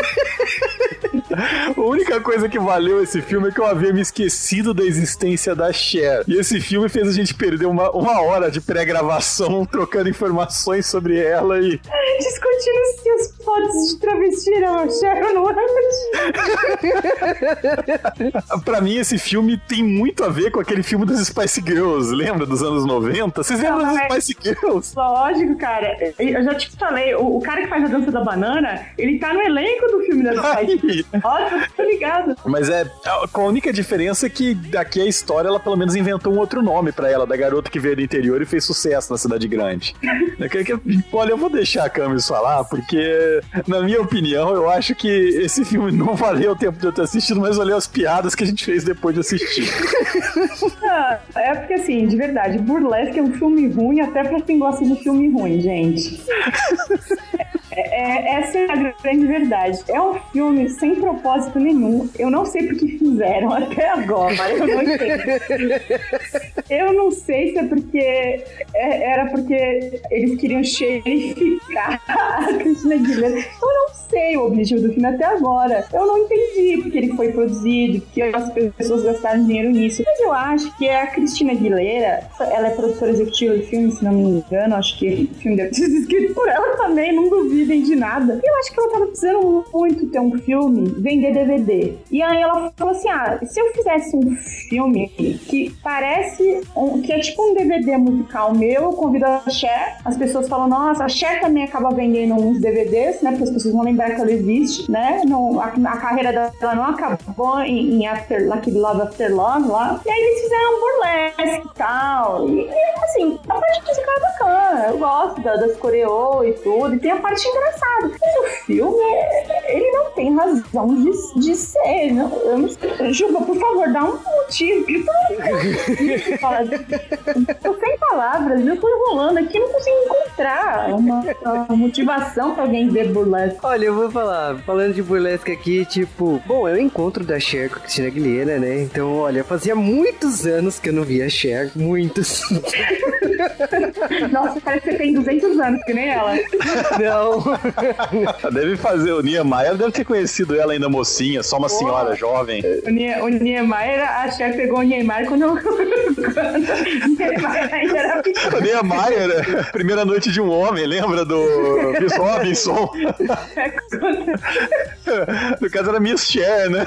A única coisa que valeu esse filme é que eu havia me esquecido da existência da Cher. E esse filme fez a gente perder uma, uma hora de pré-gravação <laughs> trocando informações sobre ela e. Discutindo se as fotos de travesti eram a Cher ou não eram <laughs> pra mim, esse filme tem muito a ver com aquele filme das Spice Girls. Lembra dos anos 90? Vocês lembram Não, das Spice Girls? Lógico, cara. Eu já te falei, o, o cara que faz a dança da banana, ele tá no elenco do filme da <laughs> Spice. Ai. Tô ligado. Mas é com a única diferença é que daqui a história ela pelo menos inventou um outro nome pra ela, da garota que veio do interior e fez sucesso na cidade grande. <laughs> Olha, eu vou deixar a Camis falar, porque, na minha opinião, eu acho que esse filme não valeu o tempo de eu ter assistido, mas valeu as piadas que a gente fez depois de assistir. <laughs> Ah, é porque, assim, de verdade, Burlesque é um filme ruim até pra quem gosta de filme ruim, gente. <laughs> É, é- essa é a grande verdade. É um filme sem propósito nenhum. Eu não sei por que fizeram <laughs> até agora. Eu não. Eu não sei se é porque é- era porque eles queriam xerificar a Cristina Aguilera. Eu não sei o objetivo do filme até agora. Eu não entendi porque ele foi produzido, porque as pessoas gastaram dinheiro nisso. Mas eu acho que a Cristina Aguilera, ela é produtora executiva do filme, se não me engano. Acho que o filme deve sido escrito por ela também, não duvidem de nada. Eu acho que ela tava precisando muito ter um filme, vender DVD. E aí ela falou assim: ah, se eu fizesse um filme que parece um- que é tipo um DVD musical meu, eu convido a Cher, as pessoas falam, nossa, a Cher também acaba vendendo uns DVDs, né? Porque as pessoas vão lembrar que ela existe, né? Não, a, a carreira dela não acabou em, em After, Lucky Love After Love lá. E aí eles fizeram um burlesque e tal. E, e, assim, a parte musical é bacana. Eu gosto da, das coreô e tudo. E tem a parte engraçada. Mas o filme, ele não tem razão de, de ser. Não, eu não. Juba, por favor, dá um motivo. Eu tô, sem palavras. Eu tô enrolando aqui, não consigo encontrar uma, uma motivação pra alguém ver burlesque. Olha, eu vou falar, falando de burlesque aqui, tipo, bom, é o encontro da Cher com a Cristina Aguilera, né? Então, olha, fazia muitos anos que eu não via Cher, muitos. <laughs> Nossa, parece que você tem 200 anos, que nem ela. não. <laughs> Deve fazer, o Niemeyer deve ter conhecido ela ainda mocinha, só uma senhora jovem. O, Nie, o Niemeyer, a Cher pegou o Niemeyer quando, <laughs> quando o Niemeyer ainda era pequeno. O Niemeyer, né? primeira noite de um homem, lembra do Chris Robinson? <laughs> No caso era Miss Cher, né?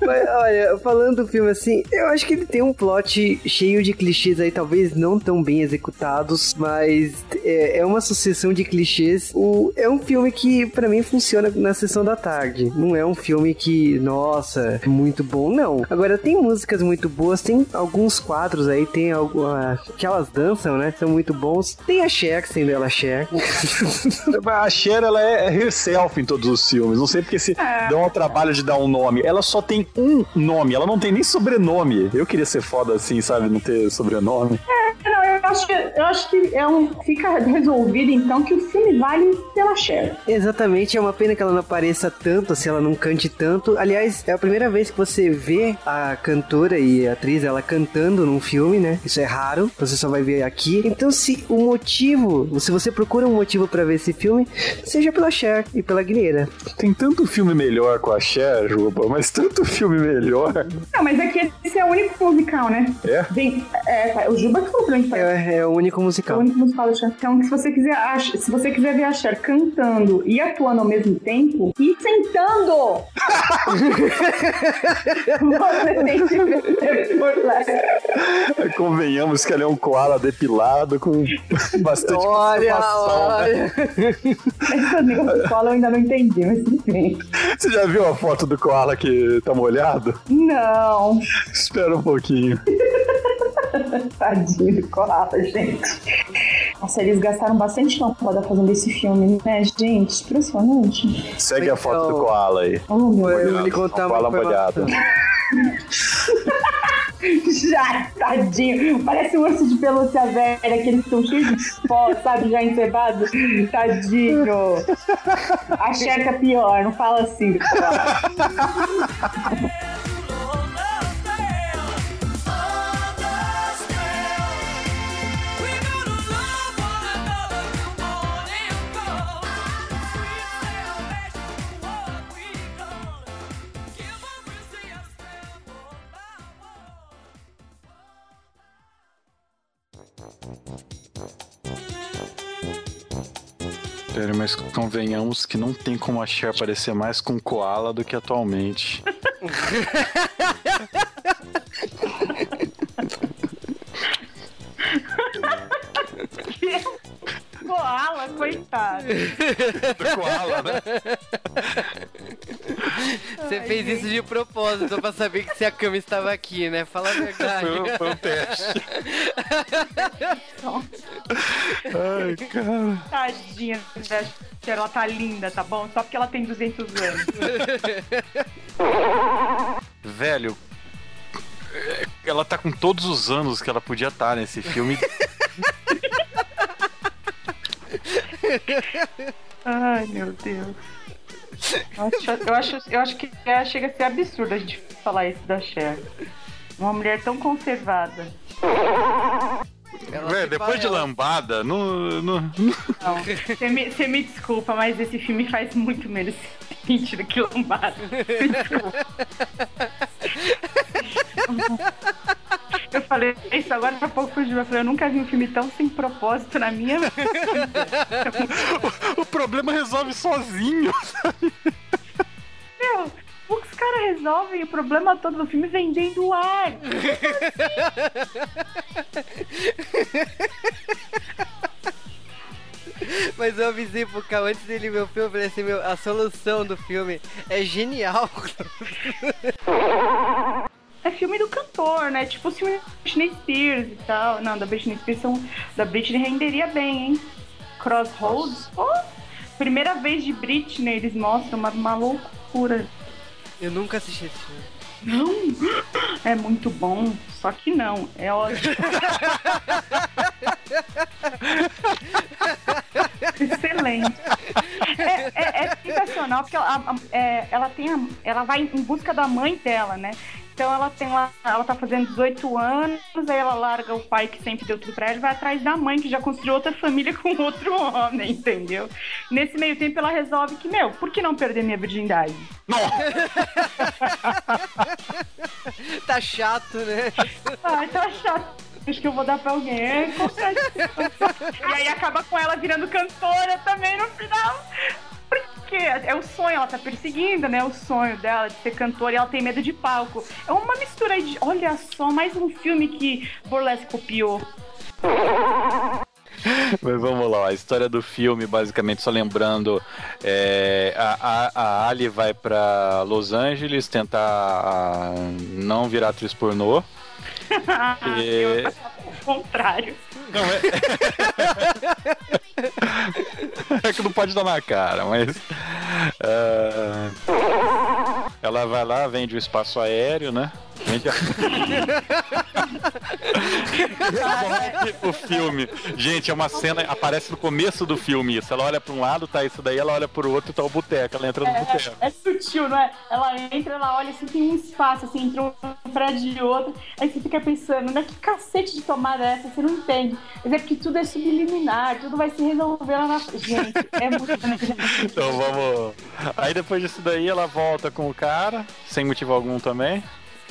Mas, olha, falando do filme assim, eu acho que ele tem um plot cheio de clichês aí, talvez não tão bem executados, mas é, é uma sucessão de clichês. O, é um filme que pra mim funciona na sessão da tarde. Não é um filme que, nossa, é muito bom, não. Agora tem músicas muito boas, tem alguns quadros aí, tem alguma, que elas dançam, né? São muito bons. Tem a Cher, sendo ela Cher. <laughs> A Cher, ela é herself em todos os filmes. Não sei porque se dão ao trabalho de dar um nome. Ela só tem um nome, ela não tem nem sobrenome. Eu queria ser foda assim, sabe? Não ter sobrenome. Não, eu acho que, eu acho que é um, fica resolvido então que o filme vale pela Cher. Exatamente, é uma pena que ela não apareça tanto, se ela não cante tanto. Aliás, é a primeira vez que você vê a cantora e a atriz ela cantando num filme, né? Isso é raro, você só vai ver aqui. Então, se o motivo, se você procura um motivo pra ver esse filme, seja pela Cher e pela Guilherme. Tem tanto filme melhor com a Cher, Juba, mas tanto filme melhor. Não, mas é que esse é o único musical, né? É? Vem, é, o Juba que falou pra gente. É, é o único É o musical. único musical da Cher. Então, se você quiser, se você quiser ver a Cher cantando e atuando ao mesmo tempo e sentando, <laughs> você tem que ver burlesque. Convenhamos que ela é um koala depilado com bastante Olha, né? olha. Esse negócio de escola eu ainda não entendi, mas enfim. Você já viu a foto do koala que tá molhado? Não, <laughs> Espera um pouquinho. <laughs> <laughs> tadinho do Koala, gente. Nossa, eles gastaram bastante lâmpada fazendo esse filme, né, gente? Impressionante. Segue a foto do koala aí. Oh, meu Deus. Lhe contar Koala molhado. <laughs> Já, tadinho. Parece um urso de pelúcia velha, que eles estão cheios de pó, sabe? Já encebado. Tadinho. A Cher tá pior, não fala assim. pô. <laughs> mas convenhamos que não tem como a Cher parecer mais com Koala do que atualmente. <laughs> Koala, coitado. Do Koala, né? <laughs> Você fez isso de propósito pra saber que se a cama estava aqui, né? Fala a verdade. Foi, um- foi um teste. Ai, cara. Tadinha, que ela tá linda, tá bom? Só porque ela tem 200 anos. Velho, ela tá com todos os anos que ela podia estar nesse filme. Ai, meu Deus. Eu acho, eu acho, eu acho que é- chega a ser absurdo a gente falar isso da Cher. Uma mulher tão conservada. Se depois de lambada, no, no, Não, <laughs> você me, você me desculpa, mas esse filme faz muito menos sentido que Lombada. Me <laughs> desculpa. Eu falei isso agora há pouco Ju. Eu falei, eu nunca vi um filme tão sem propósito na minha vida. <laughs> o problema resolve sozinho. Meu, os caras resolvem o problema todo do filme vendendo ar. <laughs> Mas eu avisei pro Cal antes dele ver o filme, eu falei assim, meu, a solução do filme é genial. <laughs> É filme do cantor, né? Tipo o filme da Britney Spears e tal. Não, da Britney Spears são... da Britney renderia bem, hein? Crossroads, pô. Primeira vez de Britney, eles mostram uma, uma loucura. Eu nunca assisti esse filme. Não! É muito bom, só que não. É ótimo. <laughs> Excelente. É, é- é sensacional, porque ela, é, ela tem a- ela vai em busca da mãe dela, né? Então ela tem lá, ela tá fazendo 18 anos, aí ela larga o pai que sempre deu tudo pra ela e vai atrás da mãe que já construiu outra família <laughs> com outro homem, entendeu? Nesse meio tempo ela resolve que, meu, por que não perder minha virgindade? <laughs> Tá chato, né? Ai, tá chato. Acho que eu vou dar pra alguém. É <laughs> e aí acaba com ela virando cantora também no final. Porque é o sonho, ela tá perseguindo, né? O sonho dela de ser cantora e ela tem medo de palco. É uma mistura aí de. Olha só, mais um filme que Burlesque copiou. <laughs> Mas vamos lá, a história do filme, basicamente, só lembrando, é, a, a, a Ali vai pra Los Angeles tentar ah, não virar atriz pornô. <laughs> E- Eu acho o contrário. Não, é... <laughs> é que não pode dar na cara, mas. ah, ela vai lá, vende o espaço aéreo, né? Vende a... <laughs> o filme. Gente, é uma cena, aparece no começo do filme isso. Ela olha pra um lado, tá isso daí, ela olha pro outro, tá o boteco. Ela entra no boteco. É, é sutil, não é? Ela entra, ela olha assim, tem um espaço, assim, entre um prédio e outro. Aí você fica pensando, né? Que cacete de tomada é essa? Você não entende. Mas é porque tudo é subliminar, tudo vai se resolver lá na frente. Gente, é muito. <laughs> Então vamos. Aí depois disso daí ela volta com o cara, sem motivo algum também.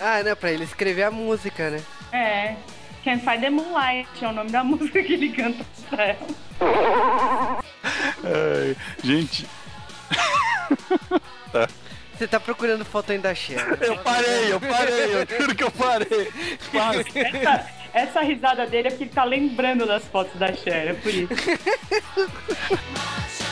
Ah, não, pra ele escrever a música, né? É. Can't Find the Moonlight é o nome da <laughs> música que ele canta pra ela. Ai, gente, Você tá procurando foto ainda da Cher. eu parei, eu parei, eu juro que eu parei. Essa, essa risada dele é porque ele tá lembrando das fotos da Cher, é por isso. <laughs>